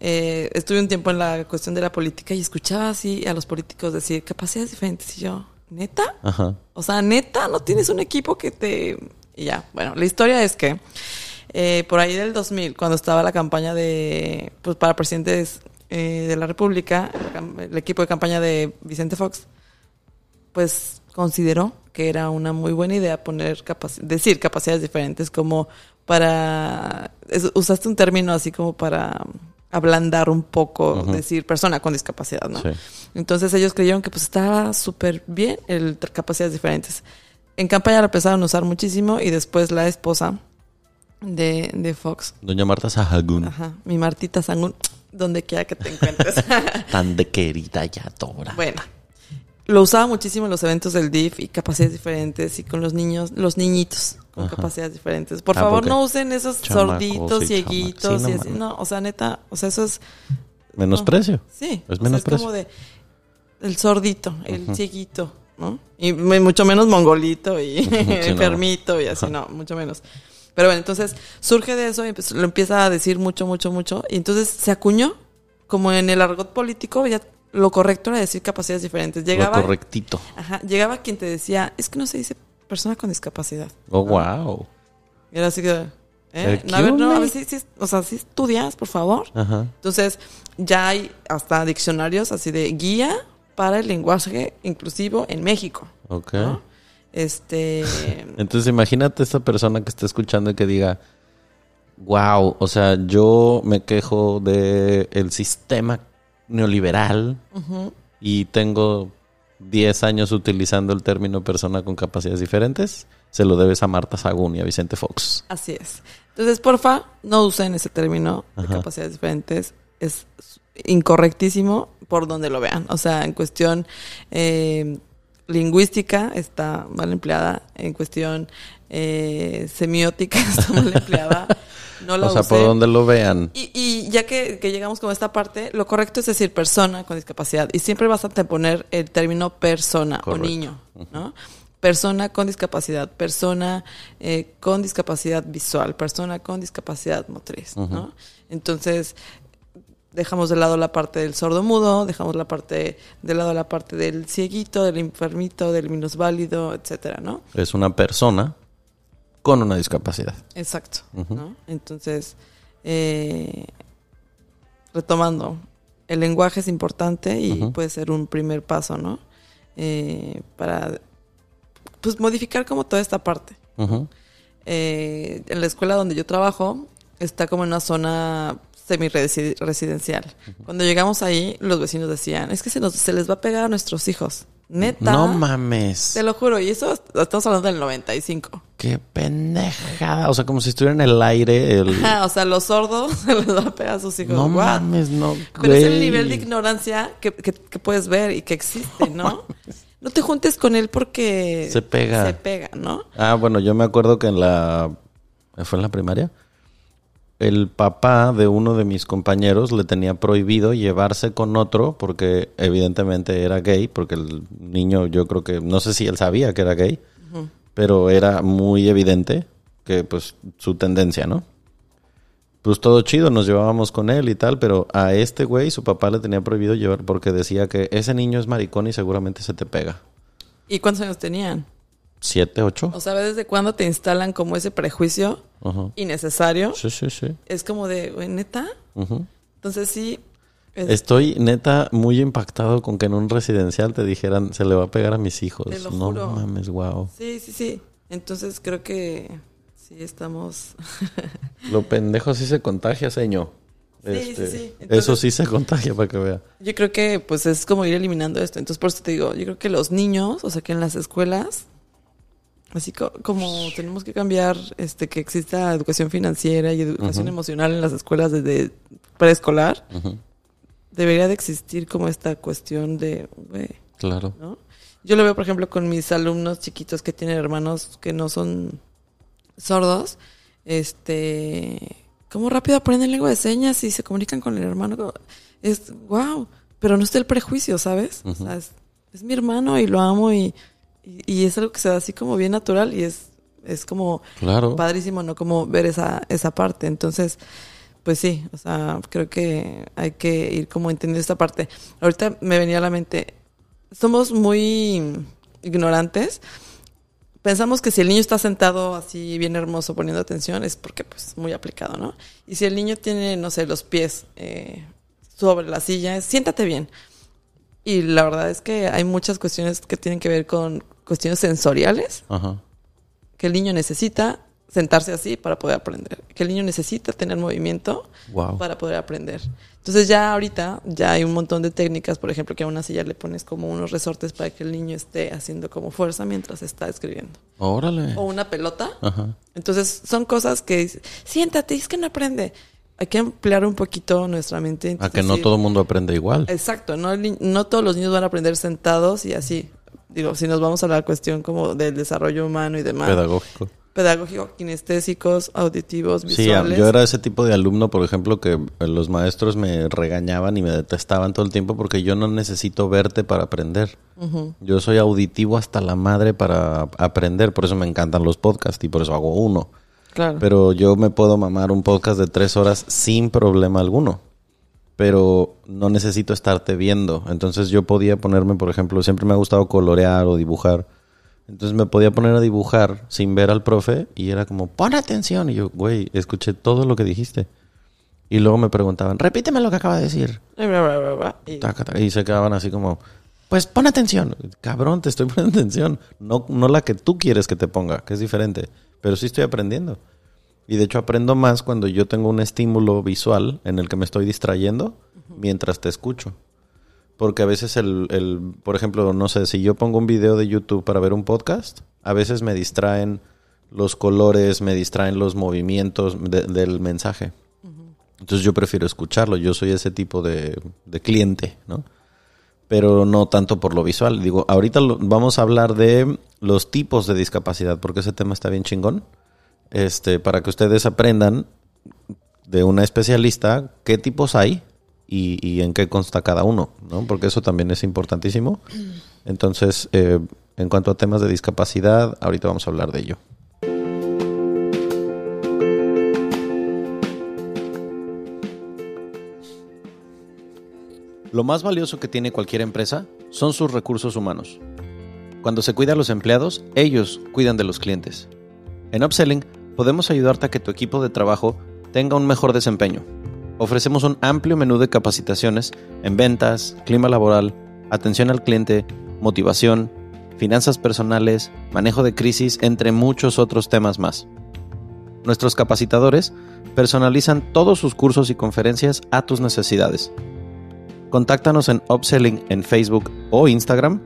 eh, estuve un tiempo en la cuestión de la política y escuchaba así a los políticos decir capacidades diferentes y yo, ¿neta? Ajá. O sea, neta, no tienes un equipo que te... Y ya, bueno, la historia es que eh, por ahí del 2000, cuando estaba la campaña de, pues para presidentes eh, de la República, el equipo de campaña de Vicente Fox, pues consideró que era una muy buena idea poner decir capacidades diferentes como para usaste un término así como para ablandar un poco, decir persona con discapacidad, ¿no? Entonces ellos creyeron que pues estaba súper bien el capacidades diferentes. En campaña la empezaron a usar muchísimo y después la esposa de, de Fox. Doña Marta Sahagún. Ajá, mi Martita Sahagún, donde quiera que te encuentres. Tan de querida ya, Tora. Bueno, lo usaba muchísimo en los eventos del DIF y capacidades diferentes y con los niños, los niñitos con capacidades diferentes. Por ah, favor, no usen esos sorditos, cieguitos y así. No, o sea, neta, o sea, eso es... Menosprecio. Sí. Es menosprecio. es como de el sordito, el cieguito, ¿no? Y mucho menos mongolito y enfermito y así, no, mucho menos. Pero bueno, entonces surge de eso y lo empieza a decir mucho, mucho, mucho. Y entonces se acuñó, como en el argot político, ya lo correcto era decir capacidades diferentes. Llegaba, lo correctito. Ajá, llegaba quien te decía, es que no se dice persona con discapacidad. Oh, wow. Y era así que, ¿eh? No, a ver, no, a ver, sí, sí, o sea, sí estudias, por favor. Ajá. Entonces, ya hay hasta diccionarios así de guía para el lenguaje inclusivo en México. Ok. Este. Entonces, imagínate esta persona que está escuchando y que diga, wow, o sea, yo me quejo del el sistema neoliberal y tengo 10 años utilizando el término persona con capacidades diferentes, se lo debes a Marta Sagún y a Vicente Fox. Así es. Entonces, porfa, no usen ese término de capacidades diferentes. Es incorrectísimo por donde lo vean. O sea, en cuestión eh, lingüística está mal empleada, en cuestión eh, semiótica está mal empleada. No la o sea, por donde lo vean. Y, ya que, llegamos con esta parte, lo correcto es decir persona con discapacidad. Y siempre vas a poner el término persona o niño, ¿no? Persona con discapacidad, persona eh, con discapacidad visual, persona con discapacidad motriz, ¿no? Entonces, dejamos de lado la parte del sordo mudo, dejamos la parte de lado la parte del cieguito, del enfermito, del minusválido, etcétera, ¿no? Es una persona con una discapacidad. Exacto. ¿no? Entonces, eh, retomando, el lenguaje es importante y puede ser un primer paso, ¿no? Eh, para pues modificar como toda esta parte. Eh, en la escuela donde yo trabajo está como en una zona semi-residencial. Cuando llegamos ahí, los vecinos decían, es que se, nos, se les va a pegar a nuestros hijos. Neta. No mames. Te lo juro, y eso estamos hablando del 95. Qué pendejada. O sea, como si estuviera en el aire. El... Ajá, o sea, los sordos se les va a pegar a sus hijos. no What? mames, no. Pero es el nivel de ignorancia que, que- que puedes ver y que existe, ¿no? No te juntes con él porque... Se pega. Se pega, ¿no? Ah, bueno, yo me acuerdo que en la... ¿Fue en la primaria? El papá de uno de mis compañeros le tenía prohibido llevarse con otro porque evidentemente era gay, porque el niño yo creo que, no sé si él sabía que era gay, pero era muy evidente que pues su tendencia, ¿no? Pues todo chido, nos llevábamos con él y tal, pero a este güey su papá le tenía prohibido llevar porque decía que ese niño es maricón y seguramente se te pega. ¿Y cuántos años tenían? ¿Siete, ocho? O sea, ¿desde cuándo te instalan como ese prejuicio innecesario? Sí, sí, sí. Es como de, güey, ¿neta? Ujú. Entonces sí... es- Estoy neta muy impactado con que en un residencial te dijeran se le va a pegar a mis hijos. Te lo no juro. mames, wow. Sí, sí, sí. Entonces creo que sí estamos... Lo pendejo sí se contagia, señor. Sí, sí, sí. Eso sí se contagia para que vea. Yo creo que pues es como ir eliminando esto. Entonces por eso te digo, yo creo que los niños, o sea que en las escuelas, así co- como tenemos que cambiar este que exista educación financiera y educación emocional en las escuelas desde preescolar, Ujú, debería de existir como esta cuestión de, güey, Claro. ¿no? Yo lo veo, por ejemplo, con mis alumnos chiquitos que tienen hermanos que no son sordos, este, cómo rápido aprenden lengua de señas y se comunican con el hermano. Es, wow, pero no está el prejuicio, ¿sabes? O sea, es, es mi hermano y lo amo y, y, y es algo que se da así como bien natural y es, es como Claro. padrísimo, ¿no? Como ver esa, esa parte. Entonces, pues sí, o sea, creo que hay que ir como entendiendo esta parte. Ahorita me venía a la mente, somos muy ignorantes. Pensamos que si el niño está sentado así bien hermoso poniendo atención es porque pues muy aplicado, ¿no? Y si el niño tiene, no sé, los pies eh, sobre la silla, es, siéntate bien. Y la verdad es que hay muchas cuestiones que tienen que ver con cuestiones sensoriales Ajá. que el niño necesita sentarse así para poder aprender, que el niño necesita tener movimiento Wow. para poder aprender. Entonces ya ahorita ya hay un montón de técnicas, por ejemplo, que a una silla le pones como unos resortes para que el niño esté haciendo como fuerza mientras está escribiendo. Órale. O una pelota. Ajá. Entonces son cosas que siéntate, es que no aprende. Hay que ampliar un poquito nuestra mente. A entonces, que no sí, todo el mundo aprende igual. Exacto, no, no todos los niños van a aprender sentados y así. Digo, si nos vamos a la cuestión como del desarrollo humano y demás Pedagógico. Pedagógicos, kinestésicos, auditivos, Sí, visuales. yo era ese tipo de alumno, por ejemplo, que eh, los maestros me regañaban y me detestaban todo el tiempo porque yo no necesito verte para aprender. Yo soy auditivo hasta la madre para aprender, por eso me encantan los podcasts y por eso hago uno. Claro. Pero yo me puedo mamar un podcast de tres horas sin problema alguno. Pero no necesito estarte viendo. Entonces yo podía ponerme, por ejemplo, siempre me ha gustado colorear o dibujar. Entonces me podía poner a dibujar sin ver al profe y era como, pon atención. Y yo, güey, escuché todo lo que dijiste. Y luego me preguntaban, repíteme lo que acaba de decir. Taca, taca, Y se quedaban así como, pues pon atención. Cabrón, te estoy poniendo atención. No, no la que tú quieres que te ponga, que es diferente. Pero sí estoy aprendiendo. Y de hecho aprendo más cuando yo tengo un estímulo visual en el que me estoy distrayendo mientras te escucho. Porque a veces el, el, por ejemplo, no sé, si yo pongo un video de YouTube para ver un podcast, a veces me distraen los colores, me distraen los movimientos de- del mensaje. Entonces yo prefiero escucharlo, yo soy ese tipo de, de cliente, ¿no? Pero no tanto por lo visual. Digo, ahorita lo- vamos a hablar de los tipos de discapacidad, porque ese tema está bien chingón. Este, para que ustedes aprendan de una especialista qué tipos hay y, en qué consta cada uno, ¿no? Porque eso también es importantísimo. Entonces, eh, en cuanto a temas de discapacidad, ahorita vamos a hablar de ello. Lo más valioso que tiene cualquier empresa son sus recursos humanos. Cuando se cuida a los empleados, ellos cuidan de los clientes. En Upselling podemos ayudarte a que tu equipo de trabajo tenga un mejor desempeño. Ofrecemos un amplio menú de capacitaciones en ventas, clima laboral, atención al cliente, motivación, finanzas personales, manejo de crisis, entre muchos otros temas más. Nuestros capacitadores personalizan todos sus cursos y conferencias a tus necesidades. Contáctanos en Upselling en Facebook o Instagram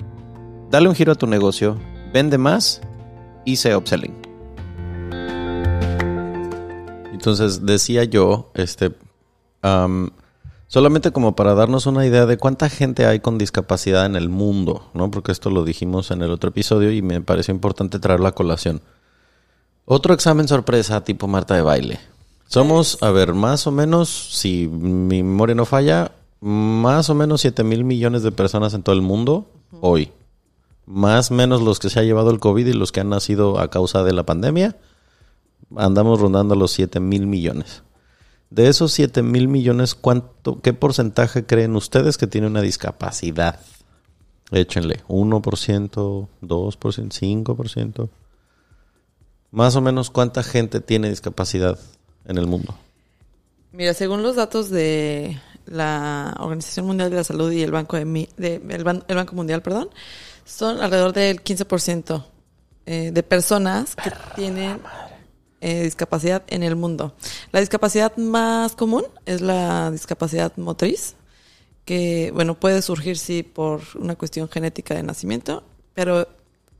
Dale un giro a tu negocio, vende más y sé upselling. Entonces decía yo, este, am, solamente como para darnos una idea de cuánta gente hay con discapacidad en el mundo, ¿no? Porque esto lo dijimos en el otro episodio y me pareció importante traerlo a colación. Otro examen sorpresa tipo Marta de baile. Somos, a ver, más o menos, si mi memoria no falla, más o menos 7 mil millones de personas en todo el mundo hoy. Más o menos los que se ha llevado el COVID y los que han nacido a causa de la pandemia. Andamos rondando los 7 mil millones. De esos 7 mil millones, ¿cuánto, ¿qué porcentaje creen ustedes que tiene una discapacidad? Échenle, 1%, 2%, 5%. Más o menos, ¿cuánta gente tiene discapacidad en el mundo? Mira, según los datos de la Organización Mundial de la Salud y el Banco, de, de- el Banco Mundial, perdón, son alrededor del 15% eh, de personas que tienen eh, discapacidad en el mundo. La discapacidad más común es la discapacidad motriz, que, bueno, puede surgir, sí, por una cuestión genética de nacimiento, pero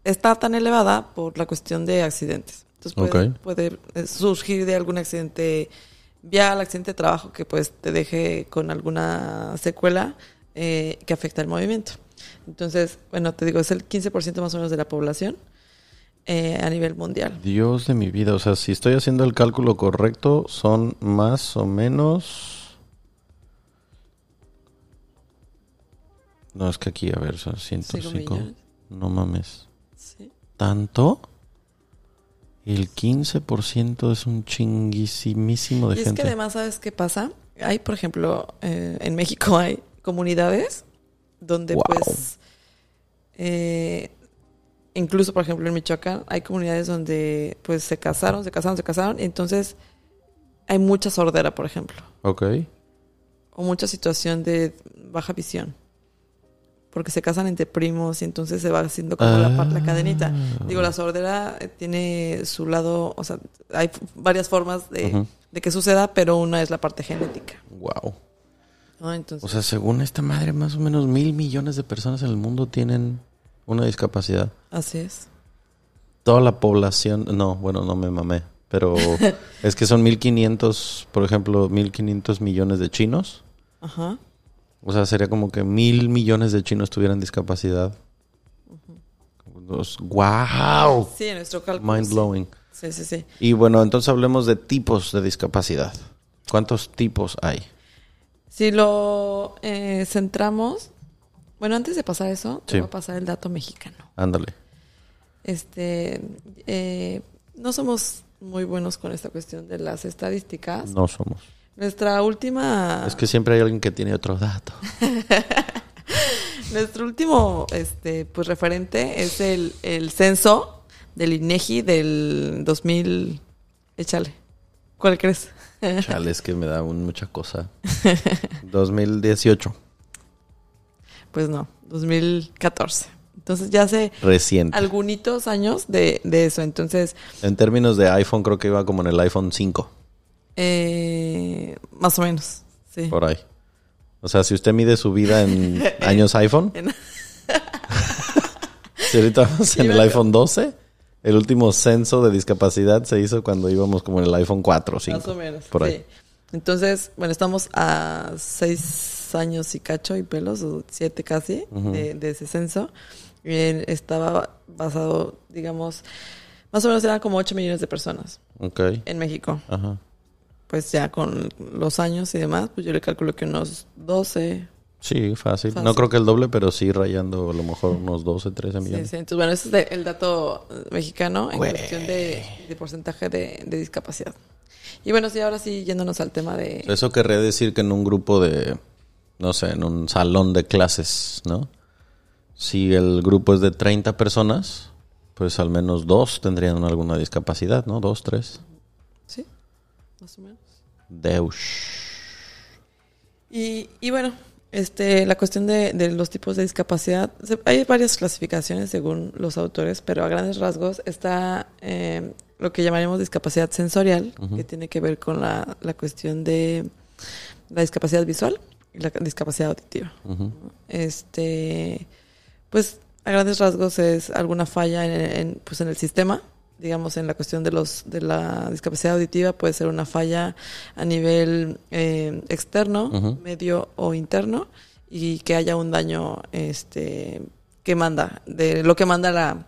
está tan elevada por la cuestión de accidentes. Entonces puede, eh, surgir de algún accidente vial, accidente de trabajo que pues te deje con alguna secuela eh, que afecta el movimiento. Entonces, bueno, te digo, es el 15% más o menos de la población eh, a nivel mundial. Dios de mi vida, o sea, si estoy haciendo el cálculo correcto, son más o menos... No, es que aquí, a ver, son Cinco 105. millones. No mames. Sí. ¿Tanto? El 15% es un chinguisimísimo de Y es gente. que además, ¿sabes qué pasa? Hay, por ejemplo, eh, en México hay comunidades donde Wow. pues, eh, incluso por ejemplo en Michoacán, hay comunidades donde pues se casaron, se casaron, se casaron, y entonces hay mucha sordera, por ejemplo, Ok. o mucha situación de baja visión. Porque se casan entre primos y entonces se va haciendo como la, la cadenita. Digo, la sordera eh, tiene su lado, o sea, hay varias formas de, de que suceda, pero una es la parte genética. Wow. ¿no? Entonces, O sea, según esta madre, más o menos mil millones de personas en el mundo tienen una discapacidad. así es. Toda la población, no, bueno, no me mamé, pero es que son 1500, por ejemplo, 1500 millones de chinos. Ajá. O sea, sería como que mil millones de chinos tuvieran discapacidad. ¡Wow! Sí, en nuestro cálculo. Mind sí. blowing. Sí, sí, sí. Y bueno, entonces hablemos de tipos de discapacidad. ¿Cuántos tipos hay? Si lo eh, centramos, bueno, antes de pasar eso, te voy a pasar el dato mexicano. Ándale. Este, eh, no somos muy buenos con esta cuestión de las estadísticas. No somos. Nuestra última, Es que siempre hay alguien que tiene otro dato. nuestro último, este, pues referente es el, el censo del INEGI del 2000. Échale. ¿Cuál crees? Chale, es que me da un- mucha cosa. 2018. Pues no, 2014. Entonces ya hace Reciente. algunos años de, de eso. Entonces, En términos de iPhone, creo que iba como en el iPhone 5, eh, más o menos. Sí. por ahí. O sea, si usted mide su vida en años iPhone, En- si ahorita vamos en el iPhone 12, el último censo de discapacidad se hizo cuando íbamos como en el iPhone 4 o 5. Más o menos. Por sí. ahí. Entonces, bueno, estamos a años y cacho y pelos, o siete casi, Ujú. de, de ese censo. Y él estaba basado, digamos, más o menos eran como 8 millones de personas Ok. en México. Ajá. Pues ya con los años y demás, pues yo le calculo que unos 12. Sí, fácil. Fácil. No creo que el doble, pero sí rayando a lo mejor unos 12, 13 Sí, millones. sí. Entonces, bueno, ese es el dato eh, mexicano en cuestión de, de porcentaje de, de discapacidad. Y bueno, sí, ahora sí, yéndonos al tema de... Eso querría decir que en un grupo de, no sé, en un salón de clases, ¿no? Si el grupo es de 30 personas, pues al menos dos tendrían alguna discapacidad, ¿no? Dos, tres. Sí, más o menos. Deus. Y, y bueno, este, la cuestión de, de los tipos de discapacidad, hay varias clasificaciones según los autores, pero a grandes rasgos está eh, lo que llamaremos discapacidad sensorial, que tiene que ver con la, la cuestión de la discapacidad visual y la discapacidad auditiva. Este, pues a grandes rasgos es alguna falla en, en, pues en el sistema, digamos en la cuestión de los de la discapacidad auditiva puede ser una falla a nivel eh, externo, medio o interno y que haya un daño este que manda de lo que manda la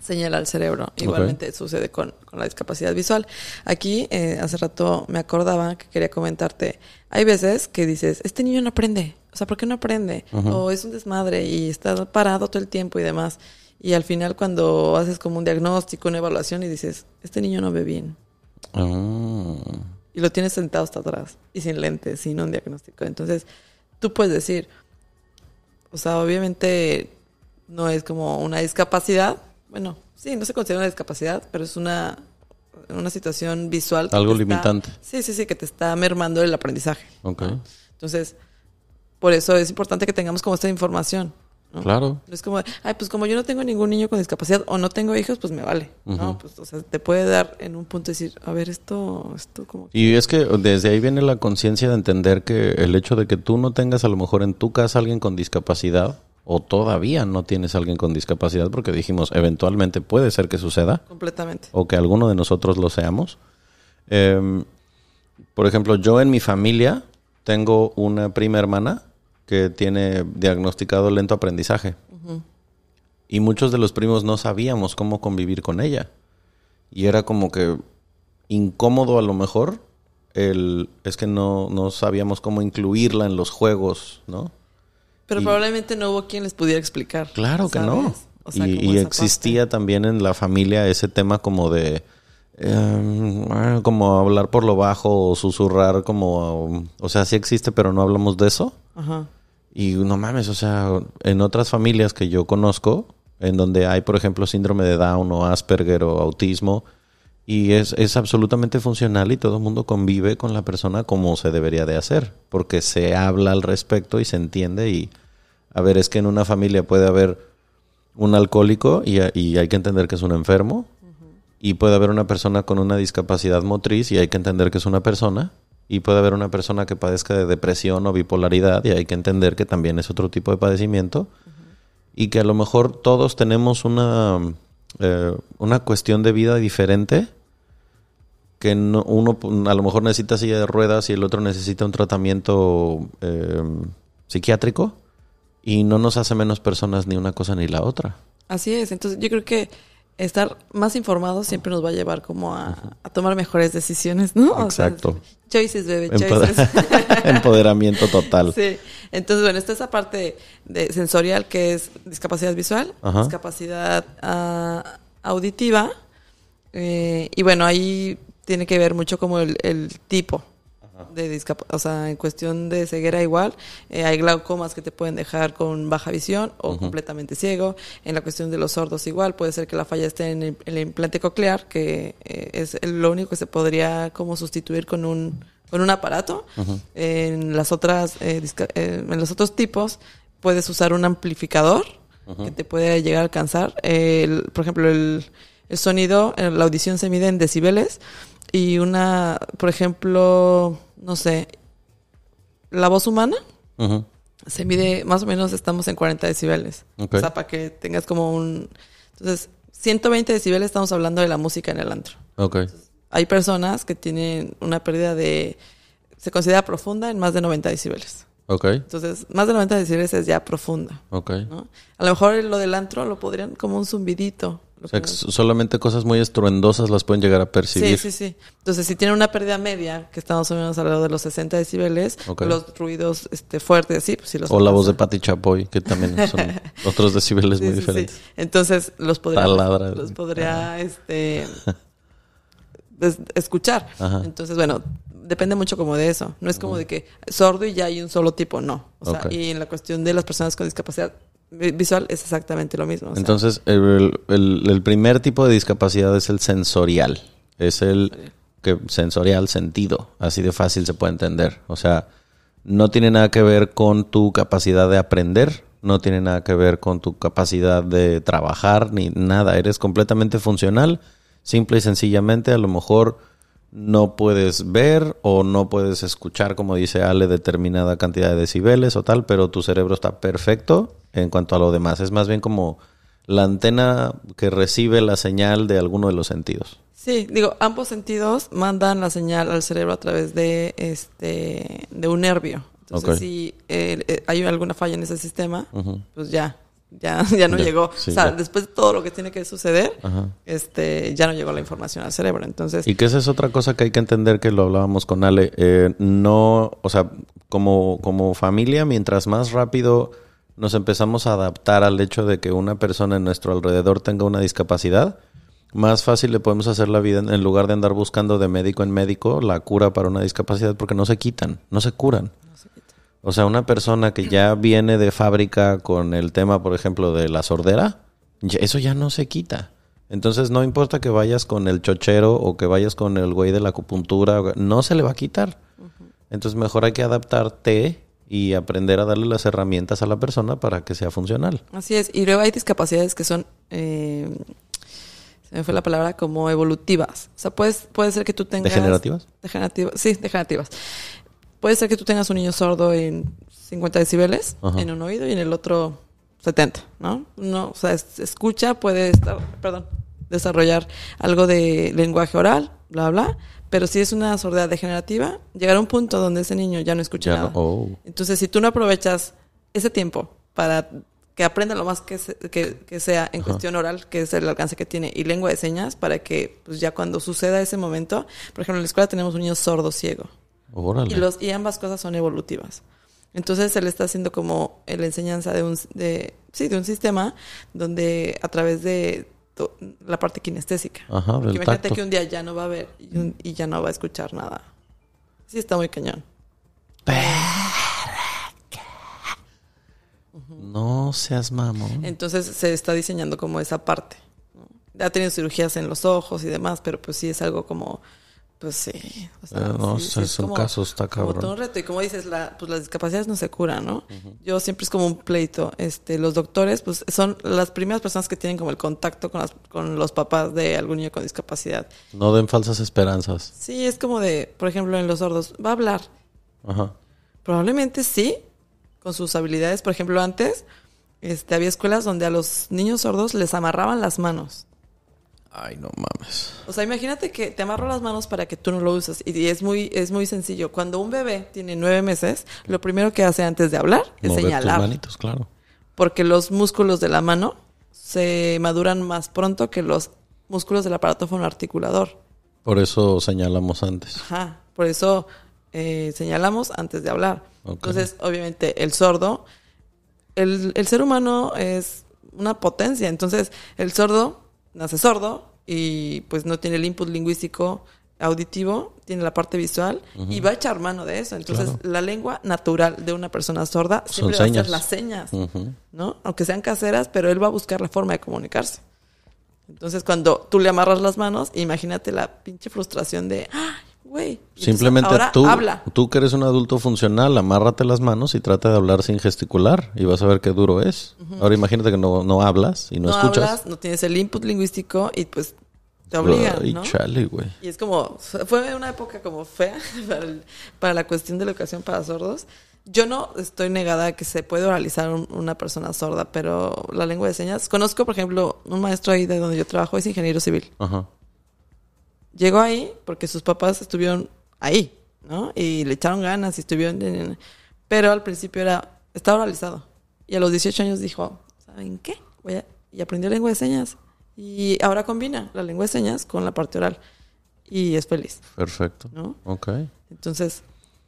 señal al cerebro. Igualmente sucede con, con la discapacidad visual. Aquí, eh, hace rato me acordaba que quería comentarte, hay veces que dices, este niño no aprende, o sea, ¿por qué no aprende? O es un desmadre y está parado todo el tiempo y demás. Y al final cuando haces como un diagnóstico, una evaluación y dices, este niño no ve bien. Ah. Y lo tienes sentado hasta atrás y sin lentes, sin un diagnóstico. Entonces, tú puedes decir, o sea, obviamente no es como una discapacidad. Bueno, sí, no se considera una discapacidad, pero es una, una situación visual. Algo está- limitante. sí, sí, sí, que te está mermando el aprendizaje. Ok. ¿no? Entonces, por eso es importante que tengamos como esta información. ¿no? Claro. No es como, ay, pues como yo no tengo ningún niño con discapacidad o no tengo hijos, pues me vale. No, pues, o sea, te puede dar en un punto decir, a ver, esto, esto como... Y es que desde ahí viene la conciencia de entender que el hecho de que tú no tengas a lo mejor en tu casa alguien con discapacidad o todavía no tienes a alguien con discapacidad porque dijimos eventualmente puede ser que suceda Completamente. o que alguno de nosotros lo seamos. Em, por ejemplo, yo en mi familia tengo una prima hermana que tiene diagnosticado lento aprendizaje. Y muchos de los primos no sabíamos cómo convivir con ella. Y era como que incómodo a lo mejor. El, es que no, no sabíamos cómo incluirla en los juegos, ¿no? Pero Y- probablemente no hubo quien les pudiera explicar. Claro que no. ¿sabes? O sea, y existía también en la familia ese tema como de em, como hablar por lo bajo o susurrar como o sea sí existe pero no hablamos de eso. Ajá. y no mames o sea en otras familias que yo conozco en donde hay por ejemplo síndrome de Down o Asperger o autismo y es, es absolutamente funcional y todo el mundo convive con la persona como se debería de hacer porque se habla al respecto y se entiende y a ver es que en una familia puede haber un alcohólico y, y hay que entender que es un enfermo. Y puede haber una persona con una discapacidad motriz y hay que entender que es una persona. Y puede haber una persona que padezca de depresión o bipolaridad y hay que entender que también es otro tipo de padecimiento. Y que a lo mejor todos tenemos una, eh, una cuestión de vida diferente. Que no- uno a lo mejor necesita silla de ruedas y el otro necesita un tratamiento eh, psiquiátrico. Y no nos hace menos personas ni una cosa ni la otra. Así es. Entonces, yo creo que estar más informados siempre nos va a llevar como a, a tomar mejores decisiones, ¿no? O sea, Exacto. choices, bebé, choices. Empoderamiento total. Sí. Entonces, bueno, está esa parte de sensorial que es discapacidad visual, Ajá. discapacidad ah, auditiva. eh, y bueno, ahí tiene que ver mucho como el, el tipo de discapacidad. O sea, en cuestión de ceguera igual, eh, hay glaucomas que te pueden dejar con baja visión o completamente ciego. En la cuestión de los sordos igual, puede ser que la falla esté en el, el implante coclear, que eh, es lo único que se podría como sustituir con un, con un aparato. En las otras, eh, eh, en los otros tipos, puedes usar un amplificador que te puede llegar a alcanzar. El- por ejemplo, el, el sonido, eh, la audición se mide en decibeles y una, por ejemplo, no sé, la voz humana se mide más o menos estamos en 40 decibeles. O sea, para que tengas como un... Entonces, 120 decibeles estamos hablando de la música en el antro. Hay personas que tienen una pérdida de... Se considera profunda en más de 90 decibeles. Entonces, más de 90 decibeles es ya profunda. Ok. ¿no? A lo mejor lo del antro lo podrían como un zumbidito. O sea, solamente cosas muy estruendosas las pueden llegar a Sí, percibir. sí, sí. Entonces, si tiene una pérdida media, que está más o menos alrededor de los 60 decibeles, los ruidos este, fuertes, sí, pues sí los O la voz de. Patti Chapoy, que también son otros decibeles Sí, muy sí, sí. diferentes. Entonces, los podría, Taladra. los podría este, escuchar. Ajá. Entonces, bueno, depende mucho como de eso. No es como de que sordo y ya hay un solo tipo, no. O sea, y en la cuestión de las personas con discapacidad visual es exactamente lo mismo. o sea, Entonces, el, el- el primer tipo de discapacidad es el sensorial. Es el que sensorial sentido. Así de fácil se puede entender. O sea, no tiene nada que ver con tu capacidad de aprender, no tiene nada que ver con tu capacidad de trabajar, ni nada. Eres completamente funcional. Simple y sencillamente, a lo mejor no puedes ver o no puedes escuchar, como dice Ale, determinada cantidad de decibeles o tal, pero tu cerebro está perfecto en cuanto a lo demás. Es más bien como la antena que recibe la señal de alguno de los sentidos. Sí, digo, ambos sentidos mandan la señal al cerebro a través de este de un nervio. Entonces, si eh, eh, hay alguna falla en ese sistema, pues ya, ya, ya no Ya, llegó. sí, o sea, ya. después de todo lo que tiene que suceder, Ajá. este, ya no llegó la información al cerebro. Entonces, Y que esa es otra cosa que hay que entender que lo hablábamos con Ale. Eh, no, o sea, como, como familia, mientras más rápido nos empezamos a adaptar al hecho de que una persona en nuestro alrededor tenga una discapacidad, más fácil le podemos hacer la vida en lugar de andar buscando de médico en médico la cura para una discapacidad porque no se quitan, no se curan. O sea, una persona que ya viene de fábrica con el tema, por ejemplo, de la sordera, eso ya no se quita. Entonces, no importa que vayas con el chochero o que vayas con el güey de la acupuntura, no se le va a quitar. Entonces, mejor hay que adaptarte y aprender a darle las herramientas a la persona para que sea funcional. Así es. Y luego hay discapacidades que son, eh, se me fue la palabra, como evolutivas. O sea, puedes, puede ser que tú tengas... ¿Degenerativas? Degenerativas, sí, degenerativas. Puede ser que tú tengas un niño sordo en 50 decibeles Ajá. en un oído y en el otro 70, ¿no? No, o sea, es- escucha, puede estar, perdón, desarrollar algo de lenguaje oral, bla, bla. Pero si es una sordera degenerativa, llegará un punto donde ese niño ya no escucha Ya nada. no- oh. Entonces, si tú no aprovechas ese tiempo para que aprenda lo más que, se- que, que sea en cuestión oral, que es el alcance que tiene, y lengua de señas, para que pues ya cuando suceda ese momento, por ejemplo, en la escuela tenemos un niño sordo ciego, Órale. y, los, y ambas cosas son evolutivas. Entonces se le está haciendo como la enseñanza de un, de, sí, de un sistema donde a través de la parte kinestésica. Ajá, Porque imagínate tacto. que un día ya no va a ver y, un- y ya no va a escuchar nada. Sí, está muy cañón. No seas mamón. Entonces se está diseñando como esa parte. ¿no? Ha tenido cirugías en los ojos y demás, pero pues sí es algo como, pues sí. o sea, Eh, no, sí, sí, sí, es son casos, está como cabrón. todo un reto. Y como dices, la, pues las discapacidades no se curan, ¿no? Yo siempre es como un pleito. Este, los doctores, pues son las primeras personas que tienen como el contacto con, las- con los papás de algún niño con discapacidad. No den falsas esperanzas. Sí, es como de, por ejemplo, en los sordos, va a hablar. Ajá. Probablemente sí, con sus habilidades. Por ejemplo, antes este, había escuelas donde a los niños sordos les amarraban las manos. Ay, no mames. O sea, imagínate que te amarro las manos para que tú no lo uses. Y es muy, es muy sencillo. Cuando un bebé tiene nueve meses, lo primero que hace antes de hablar es Mover tus señalar. manitos, claro. Porque los músculos de la mano se maduran más pronto que los músculos del aparato fonoarticulador. Por eso señalamos antes. Ajá. Por eso eh, señalamos antes de hablar. Entonces, obviamente, el sordo, el, el ser humano es una potencia. Entonces, el sordo nace sordo y pues no tiene el input lingüístico auditivo, tiene la parte visual y va a echar mano de eso. Entonces, Claro. la lengua natural de una persona sorda Son siempre va a ser las señas. ¿no? Aunque sean caseras, pero él va a buscar la forma de comunicarse. Entonces, cuando tú le amarras las manos, imagínate la pinche frustración de, ¡ay, güey! Simplemente ahora tú, habla. tú que eres un adulto funcional, amárrate las manos y trata de hablar sin gesticular y vas a ver qué duro es. Ahora imagínate que no, no hablas y no, No, escuchas. hablas, no tienes el input lingüístico y pues te obligan, Ay, ¿no? chale, güey. Y es como, fue una época como fea para, el- para la cuestión de la educación para sordos. Yo no estoy negada a que se puede oralizar un- una persona sorda, pero la lengua de señas, conozco, por ejemplo, un maestro ahí de donde yo trabajo, es ingeniero civil. Ajá. Llegó ahí porque sus papás estuvieron ahí, ¿no? Y le echaron ganas y estuvieron... Pero al principio era, estaba oralizado. Y a los 18 años dijo, ¿saben qué? Voy a... Y aprendió lengua de señas. Y ahora combina la lengua de señas con la parte oral. Y es feliz, Perfecto. ¿no? Ok. Entonces,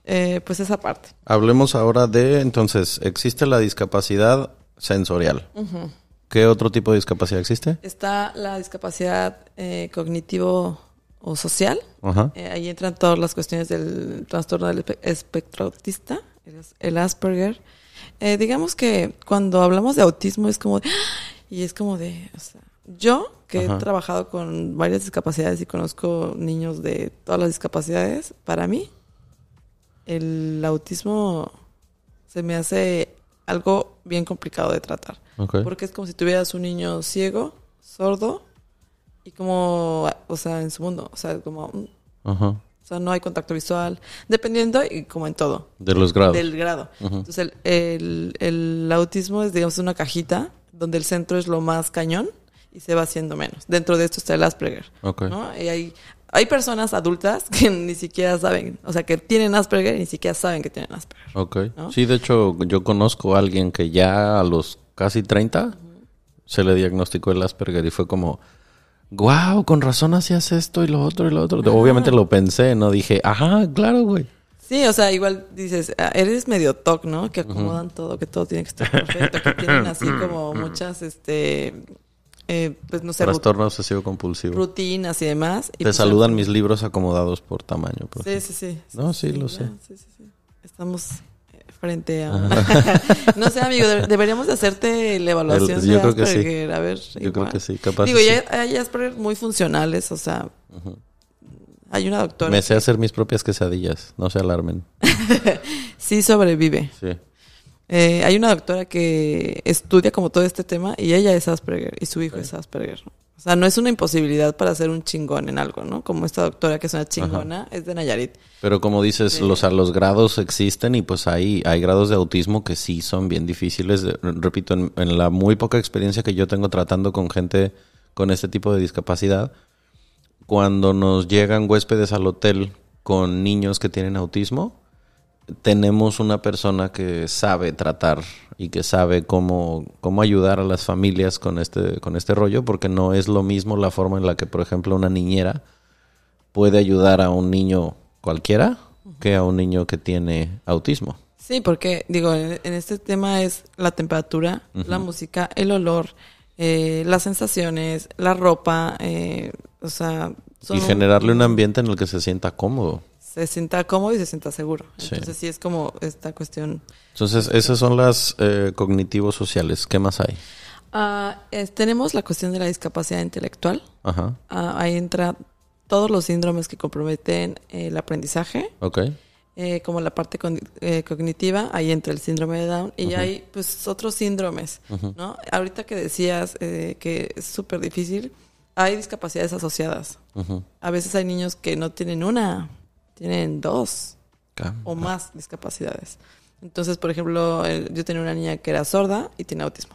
eh, pues esa parte. Hablemos ahora de, entonces, existe la discapacidad sensorial. ¿Qué otro tipo de discapacidad existe? Está la discapacidad eh, cognitivo o social. Ajá. Eh, ahí entran todas las cuestiones del trastorno del espe- espectro autista, el, as- el Asperger. Eh, digamos que cuando hablamos de autismo es como de, ¡ah! y es como de, o sea, yo que Ajá. he trabajado con varias discapacidades y conozco niños de todas las discapacidades, para mí el autismo se me hace algo bien complicado de tratar. Porque es como si tuvieras un niño ciego, sordo, y como, o sea, en su mundo, o sea, como, mm, Ajá. sea, no hay contacto visual, dependiendo y como en todo. De los grados. Del grado. Entonces, el, el, el autismo es, digamos, una cajita donde el centro es lo más cañón y se va haciendo menos. Dentro de esto está el Asperger. Ok. ¿no? Y hay, hay personas adultas que ni siquiera saben, o sea, que tienen Asperger y ni siquiera saben que tienen Asperger. Ok. ¿No? Sí, de hecho, yo conozco a alguien que ya a los casi 30 se le diagnosticó el Asperger y fue como, wow, con razón hacías esto y lo otro y lo otro. Obviamente lo pensé, no dije, ajá, claro, güey. Sí, o sea, igual dices, ah, eres medio TOC, ¿no? Que acomodan todo, que todo tiene que estar perfecto, que tienen así como muchas, este, eh, pues no sé, Trastorno obsesivo compulsivo. rutinas y demás. Y Te pues, saludan mis libros acomodados por tamaño. por Sí, sí, sí. No, sí, lo ya, sé. Sí, sí, sí. Estamos frente a... no sé, amigo, de- deberíamos de hacerte la evaluación El- yo creo que sí. Asperger, A ver, Yo creo que sí, capaz. Digo, sí. ya hay Asperger muy funcionales, o sea... Hay una doctora Me sé hacer mis propias quesadillas, no se alarmen. sí sobrevive. Sí. Eh, hay una doctora que estudia como todo este tema y ella es Asperger y su hijo es Asperger. O sea, no es una imposibilidad para ser un chingón en algo, ¿no? Como esta doctora que es una chingona, es de Nayarit. Pero como dices, los, los grados existen y pues hay, hay grados de autismo que sí son bien difíciles. Repito, en, en la muy poca experiencia que yo tengo tratando con gente con este tipo de discapacidad, cuando nos llegan huéspedes al hotel con niños que tienen autismo, tenemos una persona que sabe tratar y que sabe cómo, cómo ayudar a las familias con este, con este rollo, porque no es lo mismo la forma en la que, por ejemplo, una niñera puede ayudar a un niño cualquiera que a un niño que tiene autismo. Sí, porque digo, en, en este tema es la temperatura, la música, el olor, eh, las sensaciones, la ropa, eh, o sea... son y un- generarle un ambiente en el que se sienta cómodo. Se sienta cómodo y se sienta seguro. Entonces sí es como esta cuestión Entonces, esas son las eh, cognitivos sociales. ¿Qué más hay? Es- tenemos la cuestión de la discapacidad intelectual. Ajá. Ah, ahí entra todos los síndromes que comprometen el aprendizaje, Ok. eh, como la parte con- eh, cognitiva, ahí entra el síndrome de Down y hay pues otros síndromes, ¿no? Ahorita que decías eh, que es súper difícil, hay discapacidades asociadas. A veces hay niños que no tienen una, tienen dos o más discapacidades. Entonces, por ejemplo, yo tenía una niña que era sorda y tiene autismo.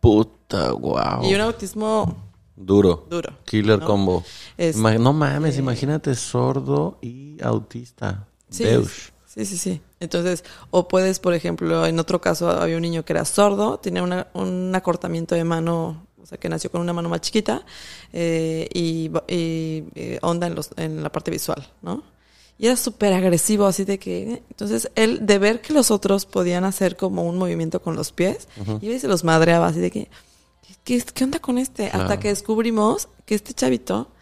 Puta, wow. Y un autismo Duro. duro. Killer ¿no? combo. Es- no mames, eh, imagínate sordo y autista. Sí, Beush. sí, sí, sí. Entonces, o puedes, por ejemplo, en otro caso había un niño que era sordo, tenía una- un acortamiento de mano, o sea, que nació con una mano más chiquita eh, y, y, eh, onda en, los, en la parte visual, ¿no? Y era súper agresivo, así de que... eh, Entonces, él, de ver que los otros podían hacer como un movimiento con los pies, iba y se los madreaba, así de que... ¿Qué, qué onda con este? Claro. Hasta que descubrimos que este chavito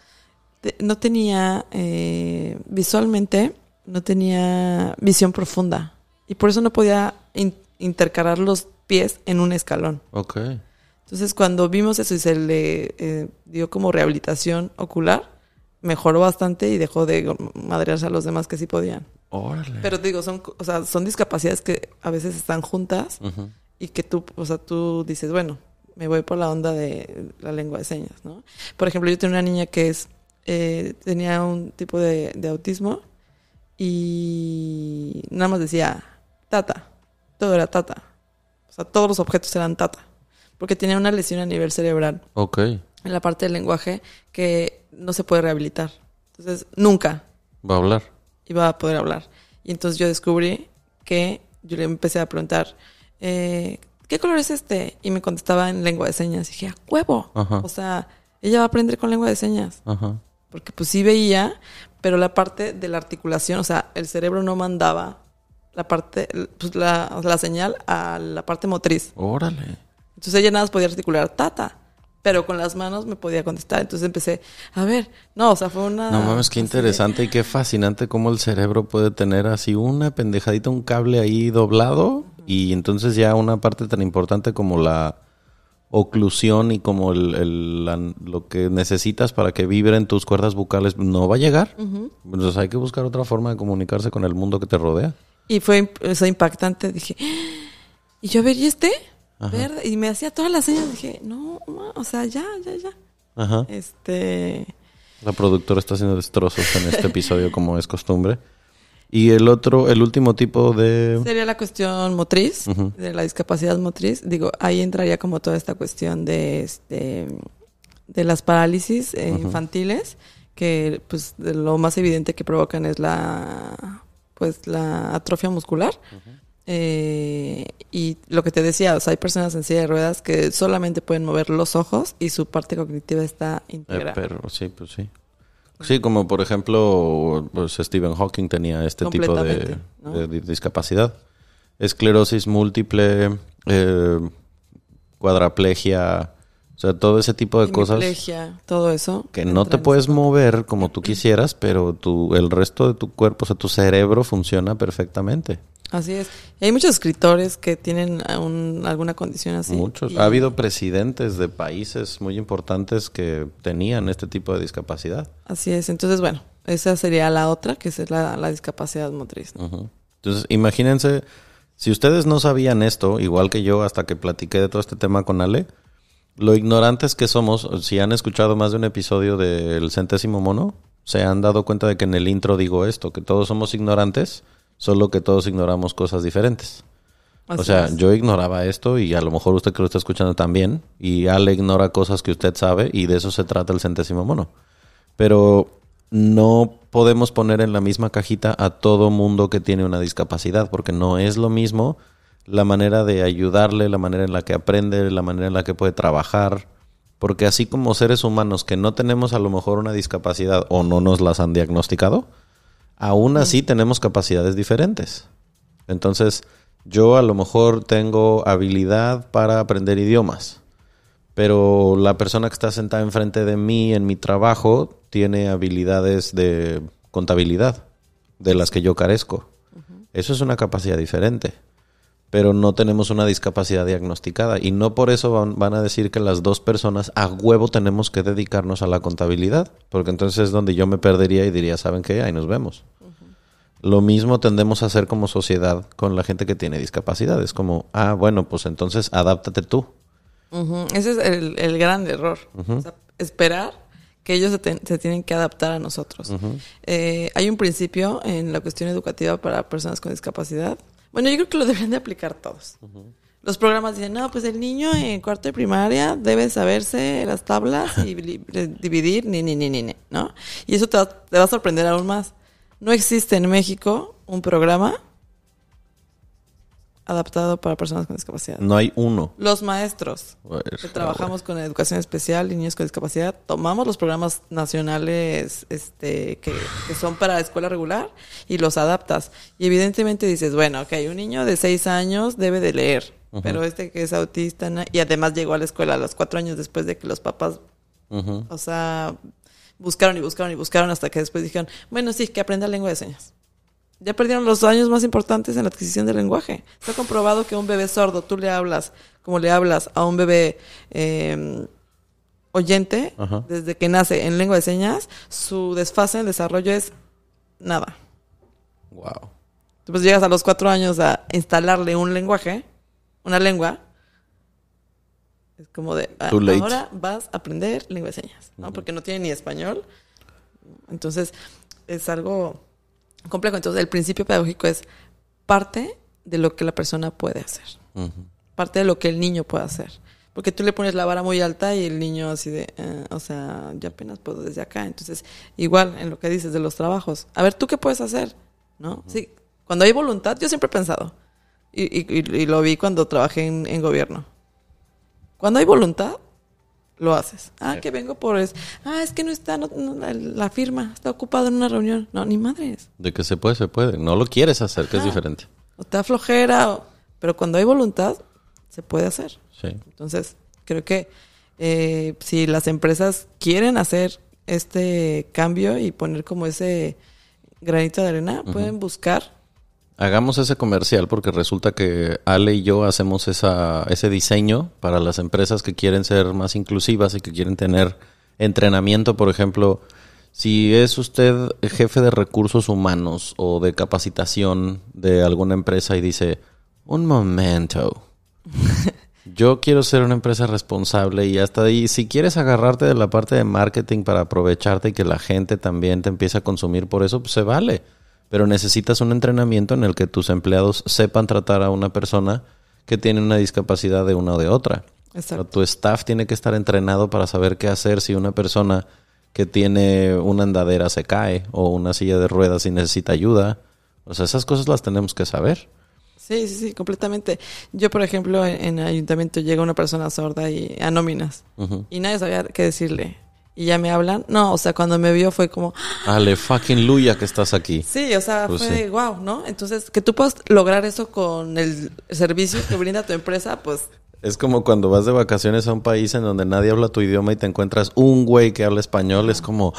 no tenía eh, visualmente, no tenía visión profunda. Y por eso no podía in- intercalar los pies en un escalón. Ok. Entonces, cuando vimos eso y se le eh, dio como rehabilitación ocular, mejoró bastante y dejó de madrearse a los demás que sí podían. Órale. Pero te digo, son, o sea, son discapacidades que a veces están juntas y que tú, o sea, tú dices, bueno, me voy por la onda de la lengua de señas, ¿no? Por ejemplo, yo tenía una niña que es, eh, tenía un tipo de, de autismo y nada más decía, tata, todo era tata. O sea, todos los objetos eran tata, porque tenía una lesión a nivel cerebral Ok. En la parte del lenguaje que no se puede rehabilitar. Entonces, nunca Va a hablar. iba a poder hablar. Y entonces yo descubrí que yo le empecé a preguntar, eh, ¿qué color es este? Y me contestaba en lengua de señas. Y dije, ¡a huevo! Ajá. O sea, ella va a aprender con lengua de señas. Ajá. Porque pues sí veía, pero la parte de la articulación, o sea, el cerebro no mandaba la parte, pues la, la señal a la parte motriz. Órale. Entonces ella nada más podía articular tata, pero con las manos me podía contestar. Entonces empecé, a ver, no, o sea, fue una... No mames, qué interesante y qué fascinante cómo el cerebro puede tener así una pendejadita, un cable ahí doblado y entonces ya una parte tan importante como la oclusión y como el, el- la- lo que necesitas para que vibren tus cuerdas bucales no va a llegar. Entonces hay que buscar otra forma de comunicarse con el mundo que te rodea. Y fue imp- o sea, impactante. Dije, y yo, a ver, ¿y este? Verde. Y me hacía todas las señas. Dije, no, ma, o sea, ya, ya, ya. Ajá. Este. La productora está haciendo destrozos en este episodio como es costumbre. Y el otro, el último tipo de... Sería la cuestión motriz, de la discapacidad motriz. Digo, ahí entraría como toda esta cuestión de, este, de las parálisis eh, infantiles, que pues lo más evidente que provocan es la, pues, la atrofia muscular. Eh, y lo que te decía, o sea, hay personas en silla de ruedas que solamente pueden mover los ojos y su parte cognitiva está integrada. Eh, pero sí, pues sí. Sí, como por ejemplo, pues Stephen Hawking tenía este tipo de, discapacidad. Esclerosis múltiple, eh, cuadraplegia, o sea, todo ese tipo de cosas. todo eso. Que no te puedes mover como tú quisieras, pero tu, el resto de tu cuerpo, o sea, tu cerebro funciona perfectamente. Así es. Y hay muchos escritores que tienen alguna condición así. Muchos. Ha habido presidentes de países muy importantes que tenían este tipo de discapacidad. Así es. Entonces, bueno, esa sería la otra, que es la, discapacidad motriz. Entonces, imagínense, si ustedes no sabían esto, igual que yo hasta que platiqué de todo este tema con Ale, lo ignorantes que somos, si han escuchado más de un episodio del centésimo mono, se han dado cuenta de que en el intro digo esto, que todos somos ignorantes solo que todos ignoramos cosas diferentes. o sea, yo ignoraba esto y a lo mejor usted que lo está escuchando también, y Ale ignora cosas que usted sabe y de eso se trata el centésimo mono. Pero no podemos poner en la misma cajita a todo mundo que tiene una discapacidad, porque no es lo mismo la manera de ayudarle, la manera en la que aprende, la manera en la que puede trabajar. Porque así como seres humanos que no tenemos a lo mejor una discapacidad o no nos las han diagnosticado, aún así tenemos capacidades diferentes. Entonces, yo a lo mejor tengo habilidad para aprender idiomas, pero la persona que está sentada enfrente de mí en mi trabajo tiene habilidades de contabilidad, de las que yo carezco. Eso es una capacidad diferente pero no tenemos una discapacidad diagnosticada. Y no por eso van, a decir que las dos personas a huevo tenemos que dedicarnos a la contabilidad, porque entonces es donde yo me perdería y diría, ¿saben qué? Ahí nos vemos. Lo mismo tendemos a hacer como sociedad con la gente que tiene discapacidad. Es como, ah, bueno, pues entonces adáptate tú. Ese es el, gran error. esperar que ellos se, tienen que adaptar a nosotros. Eh, hay un principio en la cuestión educativa para personas con discapacidad bueno, yo creo que lo deberían de aplicar todos. Los programas dicen, no, pues el niño en cuarto de primaria debe saberse las tablas y dividir, ni, ni, ni, ni, ¿no? Y eso te va, te va a sorprender aún más. No existe en México un programa adaptado para personas con discapacidad. No hay uno. Los maestros que trabajamos con educación especial y niños con discapacidad, tomamos los programas nacionales este, que, son para escuela regular y los adaptas. Y evidentemente dices, bueno, ok, un niño de seis años debe de leer, pero este que es autista y además llegó a la escuela a los cuatro años después de que los papás, o sea, buscaron y buscaron y buscaron hasta que después dijeron, bueno, sí, que aprenda lengua de señas ya perdieron los años más importantes en la adquisición del lenguaje. Está comprobado que un bebé sordo, tú le hablas como le hablas a un bebé em, oyente, desde que nace en lengua de señas, su desfase en desarrollo es nada. Wow. Pues llegas a los cuatro años a instalarle un lenguaje, una lengua. Es como de, ah, ahora vas a aprender lengua de señas, ¿no? Porque no tiene ni español. Entonces, es algo complejo. Entonces, el principio pedagógico es parte de lo que la persona puede hacer. Parte de lo que el niño puede hacer. Porque tú le pones la vara muy alta y el niño así de, eh, o sea, ya apenas puedo desde acá. Entonces, igual en lo que dices de los trabajos. A ver, ¿tú qué puedes hacer? ¿No? Sí, cuando hay voluntad, yo siempre he pensado. Y, lo vi cuando trabajé en gobierno. Cuando hay voluntad, lo haces. Ah, que vengo por eso. Ah, es que no está la firma, está ocupado en una reunión. No, ni madres. De que se puede, se puede. No lo quieres hacer, que es diferente. O te flojera, pero cuando hay voluntad, se puede hacer. Sí. Entonces, creo que eh, si las empresas quieren hacer este cambio y poner como ese granito de arena, pueden buscar Hagamos ese comercial porque resulta que Ale y yo hacemos esa, ese diseño para las empresas que quieren ser más inclusivas y que quieren tener entrenamiento, por ejemplo, si es usted jefe de recursos humanos o de capacitación de alguna empresa y dice, un momento, Yo quiero ser una empresa responsable y hasta ahí, si quieres agarrarte de la parte de marketing para aprovecharte y que la gente también te empiece a consumir por eso, pues se vale. Pero necesitas un entrenamiento en el que tus empleados sepan tratar a una persona que tiene una discapacidad de una o de otra. Exacto. Tu staff tiene que estar entrenado para saber qué hacer si una persona que tiene una andadera se cae o una silla de ruedas y necesita ayuda. O sea, esas cosas las tenemos que saber. Sí, sí, sí, completamente. Yo, por ejemplo, en, en el ayuntamiento llega una persona sorda y a nóminas y nadie sabía qué decirle. Y ya me hablan. No, o sea, cuando me vio fue como, Ale fucking luya que estás aquí. sí, o sea, Pues fue sí. wow, ¿no? Entonces, que tú puedas lograr eso con el servicio que brinda tu empresa, pues Es como cuando vas de vacaciones a un país en donde nadie habla tu idioma y te encuentras un güey que habla español, es como,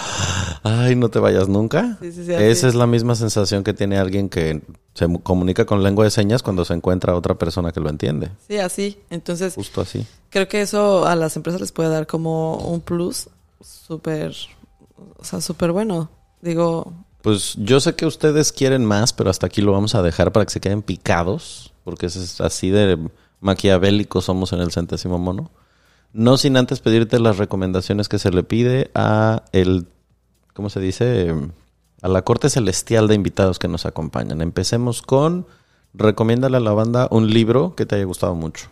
ay, no te vayas nunca. Sí, sí, Esa es. la misma sensación que tiene alguien que se mu- comunica con lengua de señas cuando se encuentra otra persona que lo entiende. sí, así. Entonces, Justo así. creo que eso a las empresas les puede dar como un plus súper, o sea, súper bueno. Digo, Pues yo sé que ustedes quieren más, pero hasta aquí lo vamos a dejar para que se queden picados, porque es- así de maquiavélicos somos en el centésimo mono. No sin antes pedirte las recomendaciones que se le pide a el, ¿cómo se dice? A la corte celestial de invitados que nos acompañan. Empecemos con, recomiéndale a la banda un libro que te haya gustado mucho.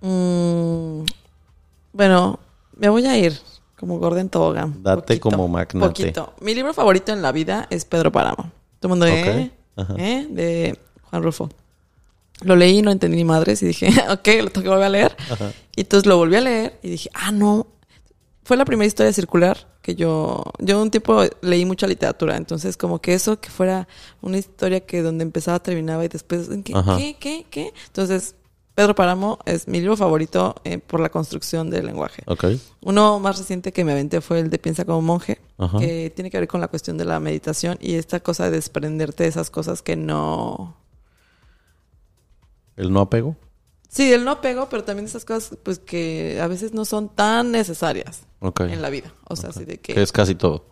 Mm, bueno, me voy a ir como Gordon Tobogán. Date como magnate. Poquito. Mi libro favorito en la vida es Pedro Páramo. Todo el mundo, ¿eh? Ok, ajá. ¿Eh? De Juan Rulfo. Lo leí, no entendí ni madres y dije, ok, lo tengo que volver a leer. Y entonces lo volví a leer y dije, ah, no. Fue la primera historia circular que yo, yo un tiempo leí mucha literatura, entonces como que eso que fuera una historia que donde empezaba terminaba y después, ¿qué, Ajá. qué, qué, qué? Entonces, Pedro Páramo es mi libro favorito eh, por la construcción del lenguaje. Ok. Uno más reciente que me aventé fue el de Piensa como monje, Ajá. que tiene que ver con la cuestión de la meditación y esta cosa de desprenderte de esas cosas que no... ¿El no apego? Sí, el no pego, pero también esas cosas pues que a veces no son tan necesarias en la vida. O sea, así de que... Que es casi todo.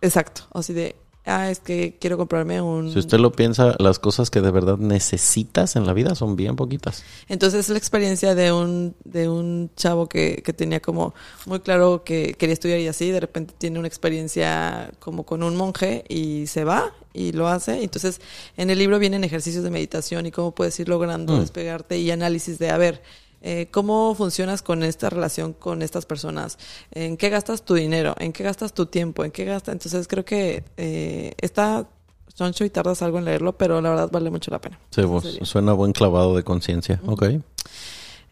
Exacto. O así de, ah, es que quiero comprarme un... Si usted lo piensa, las cosas que de verdad necesitas en la vida son bien poquitas. Entonces es la experiencia de un, de un chavo que, que tenía como muy claro que quería estudiar y así, de repente tiene una experiencia como con un monje y se va y lo hace. Entonces en el libro vienen ejercicios de meditación y cómo puedes ir logrando Mm. despegarte y análisis de, a ver, eh, ¿cómo funcionas con esta relación con estas personas? ¿En qué gastas tu dinero? ¿En qué gastas tu tiempo? ¿En qué gastas? Entonces creo que eh, está choncho y tardas algo en leerlo, pero la verdad vale mucho la pena. Sí, vos, suena buen clavado de conciencia. Ok.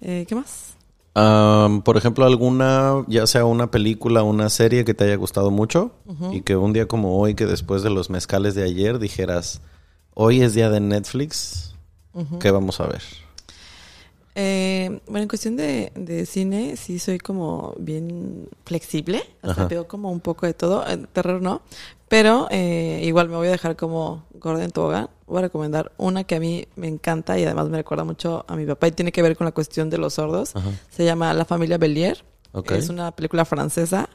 Eh, ¿Qué más? Am, por ejemplo, alguna, ya sea una película, una serie que te haya gustado mucho y que un día como hoy, que después de los mezcales de ayer, dijeras, hoy es día de Netflix, ¿qué vamos a ver? Eh, bueno, en cuestión de, de cine, sí soy como bien flexible. Hasta veo como un poco de todo. En terror no. Pero eh, igual me voy a dejar como Gordon Tobogán. Voy a recomendar una que a mí me encanta y además me recuerda mucho a mi papá y tiene que ver con la cuestión de los sordos. Ajá. Se llama La familia Bellier. Es una película francesa.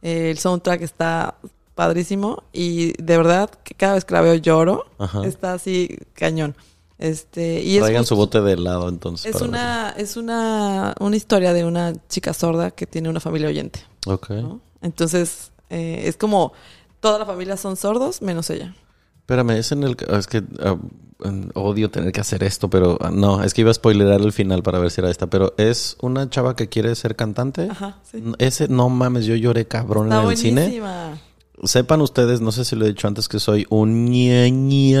Eh, el soundtrack está padrísimo y de verdad que cada vez que la veo lloro. Ajá. Está así cañón. Este, y es Traigan justo- su bote de helado entonces. es una, es una, una historia de una chica sorda que tiene una familia oyente. Ok. ¿no? Entonces, eh, es como toda la familia son sordos, menos ella. Espérame, es en el... Es que ah, odio tener que hacer esto, pero ah, no, es que iba a spoilerar el final para ver si era esta, pero es una chava que quiere ser cantante. Ajá, sí. Ese, no mames, yo lloré cabrón Está en el cine. Sepan ustedes, no sé si lo he dicho antes, que soy un ñe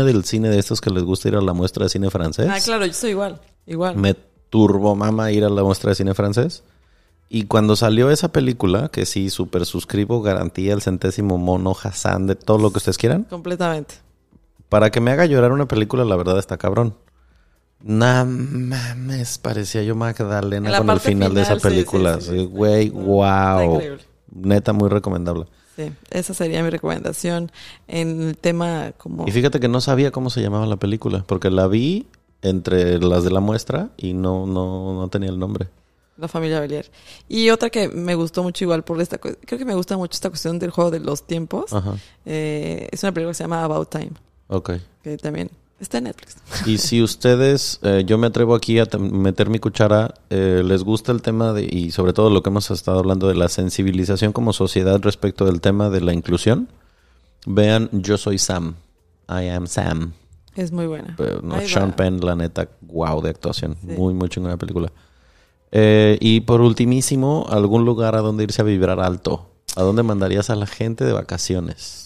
del cine de estos que les gusta ir a la muestra de cine francés. Ah, claro, yo soy igual, igual. Me turbo mama ir a la muestra de cine francés. Y cuando salió esa película, que sí, super suscribo, garantía el centésimo mono, Hassan, de todo lo que ustedes quieran, Completamente. para que me haga llorar una película, la verdad está cabrón. No mames, parecía yo En Magdalena con el final, de esa película. sí, sí. Sí, Güey, wow. increíble. Neta, muy recomendable. Sí, esa sería mi recomendación en el tema como... Y fíjate que no sabía cómo se llamaba la película, porque la vi entre las de la muestra y no, no, no tenía el nombre. La familia Belier. Y otra que me gustó mucho igual por esta... Creo que me gusta mucho esta cuestión del juego de los tiempos. Ajá. Eh, es una película que se llama About Time. Ok. que también Está en Netflix. Y si ustedes, eh, yo me atrevo aquí a meter mi cuchara, eh, les gusta el tema de, y sobre todo lo que hemos estado hablando de la sensibilización como sociedad respecto del tema de la inclusión, vean Yo Soy Sam, I Am Sam. Es muy buena. Pero no, Ahí Sean va. Penn, la neta, wow de actuación. Sí. Muy, muy chingona película. Eh, y por ultimísimo, algún lugar a donde irse a vibrar alto. ¿A dónde mandarías a la gente de vacaciones?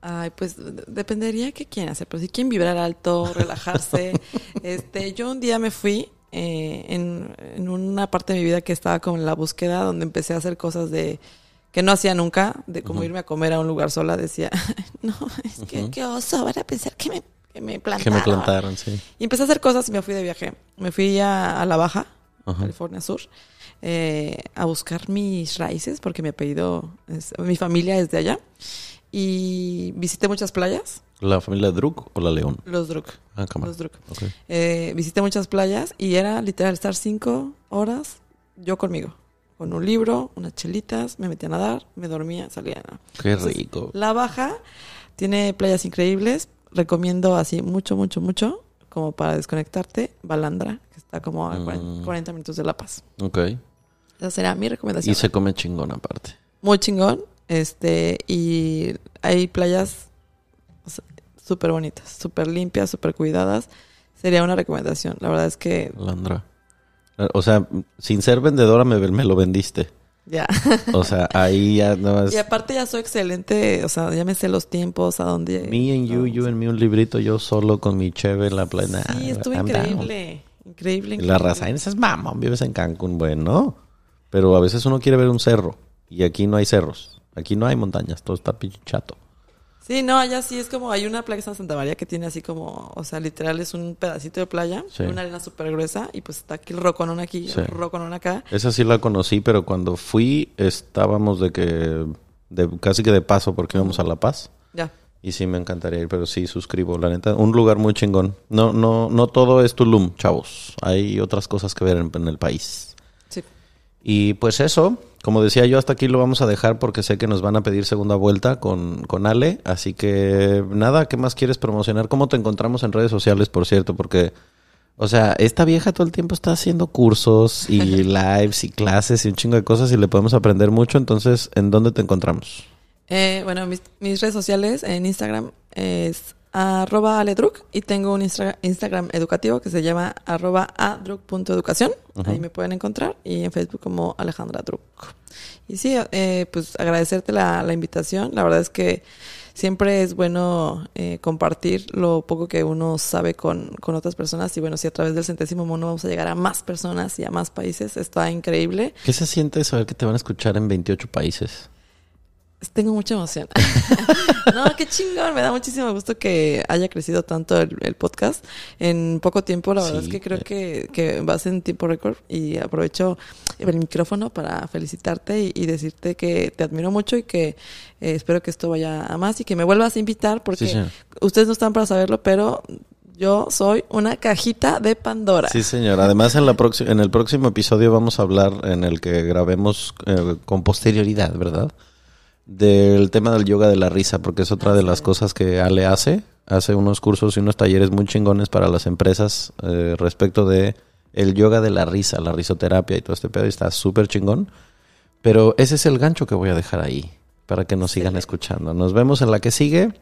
Ay, pues de- dependería qué quieren hacer, pero si quieren vibrar alto, relajarse. este, yo un día me fui eh, en, en una parte de mi vida que estaba como en la búsqueda, donde empecé a hacer cosas de que no hacía nunca, de como irme a comer a un lugar sola, decía, no, es que qué oso, van a pensar que me, que me Que plantaron. me plantaron, sí. Y empecé a hacer cosas y me fui de viaje. Me fui a, a La Baja. California Sur, eh, a buscar mis raíces, porque mi apellido, es- mi familia es de allá. Y visité muchas playas, ¿La familia Druk o la León? los Druk. Ah, cámara. Los Druk. Ok. Eh, visité muchas playas y era literal estar cinco horas yo conmigo. Con un libro, unas chelitas, me metía a nadar, me dormía, salía. Qué Entonces, rico. La Baja tiene playas increíbles. Recomiendo así mucho, mucho, mucho, como para desconectarte, Balandra, que está como a Mm. 40 minutos de La Paz. Ok. Esa será mi recomendación. Y se come chingón aparte. Muy chingón. Este, y hay playas o sea, súper bonitas, súper limpias, súper cuidadas. Sería una recomendación. La verdad es que Landra. O sea, sin ser vendedora me, me lo vendiste. ya. O sea, ahí ya no es... Y aparte ya soy excelente, o sea, ya me sé los tiempos, a dónde... Me and you, you and me, un librito, yo solo con mi cheve en la playa. Sí, estuvo increíble. Increíble, Y La increíble. raza, dices, mamón, vives en Cancún, bueno. Pero a veces uno quiere ver un cerro. Y aquí no hay cerros. Aquí no hay montañas, todo está pinche chato. Sí, no, allá sí es como, hay una playa en Santa María que tiene así como, o sea, literal es un pedacito de playa, Sí. una arena súper gruesa y pues está aquí el roconón aquí, Sí. el roconón acá. Esa sí la conocí, pero cuando fui estábamos de que... De, casi que de paso porque íbamos a La Paz. Ya. Y sí, me encantaría ir, pero sí suscribo, la neta. Un lugar muy chingón. No, no, no todo es Tulum, chavos. Hay otras cosas que ver en, en el país. Y pues eso, como decía yo, hasta aquí lo vamos a dejar porque sé que nos van a pedir segunda vuelta con, con Ale. Así que nada, ¿qué más quieres promocionar? ¿Cómo te encontramos en redes sociales, por cierto? Porque, o sea, esta vieja todo el tiempo está haciendo cursos y lives y clases y un chingo de cosas y le podemos aprender mucho. Entonces, ¿en dónde te encontramos? Eh, bueno, mis, mis redes sociales en Instagram es arroba aledruc y tengo un Instra- Instagram educativo que se llama arroba adruc.educación. Ahí me pueden encontrar y en Facebook como Alejandra Druc. Y sí, eh, pues agradecerte la, la invitación. La verdad es que siempre es bueno eh, compartir lo poco que uno sabe con, con otras personas y bueno, si a través del centésimo mono vamos a llegar a más personas y a más países, está increíble. ¿Qué se siente saber que te van a escuchar en 28 países? Tengo mucha emoción. no, qué chingón. Me da muchísimo gusto que haya crecido tanto el, el podcast en poco tiempo. La verdad Sí, es que creo eh. que, que vas en tiempo récord y aprovecho el micrófono para felicitarte y, y decirte que te admiro mucho y que eh, espero que esto vaya a más y que me vuelvas a invitar porque Sí, ustedes no están para saberlo, pero yo soy una cajita de Pandora. Sí, señor. Además, en, la en el próximo episodio vamos a hablar en el que grabemos eh, con posterioridad, ¿verdad? Del tema del yoga de la risa, porque es otra de las cosas que Ale hace. Hace unos cursos y unos talleres muy chingones para las empresas eh, respecto de el yoga de la risa, la risoterapia y todo este pedo. Y está súper chingón. Pero ese es el gancho que voy a dejar ahí para que nos sigan escuchando. Nos vemos en la que sigue.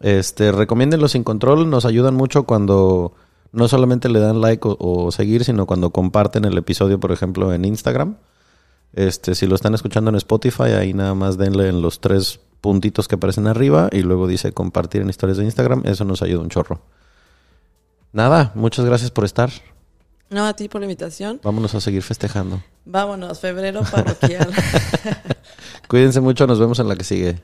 Este, recomiéndenlo sin control. Nos ayudan mucho cuando no solamente le dan like o, o seguir, sino cuando comparten el episodio, por ejemplo, en Instagram. Este, si lo están escuchando en Spotify, ahí nada más denle en los tres puntitos que aparecen arriba y luego dice compartir en historias de Instagram. Eso nos ayuda un chorro. Nada, muchas gracias por estar. No, a ti por la invitación. Vámonos a seguir festejando. Vámonos, febrero parroquial. Cuídense mucho, nos vemos en la que sigue.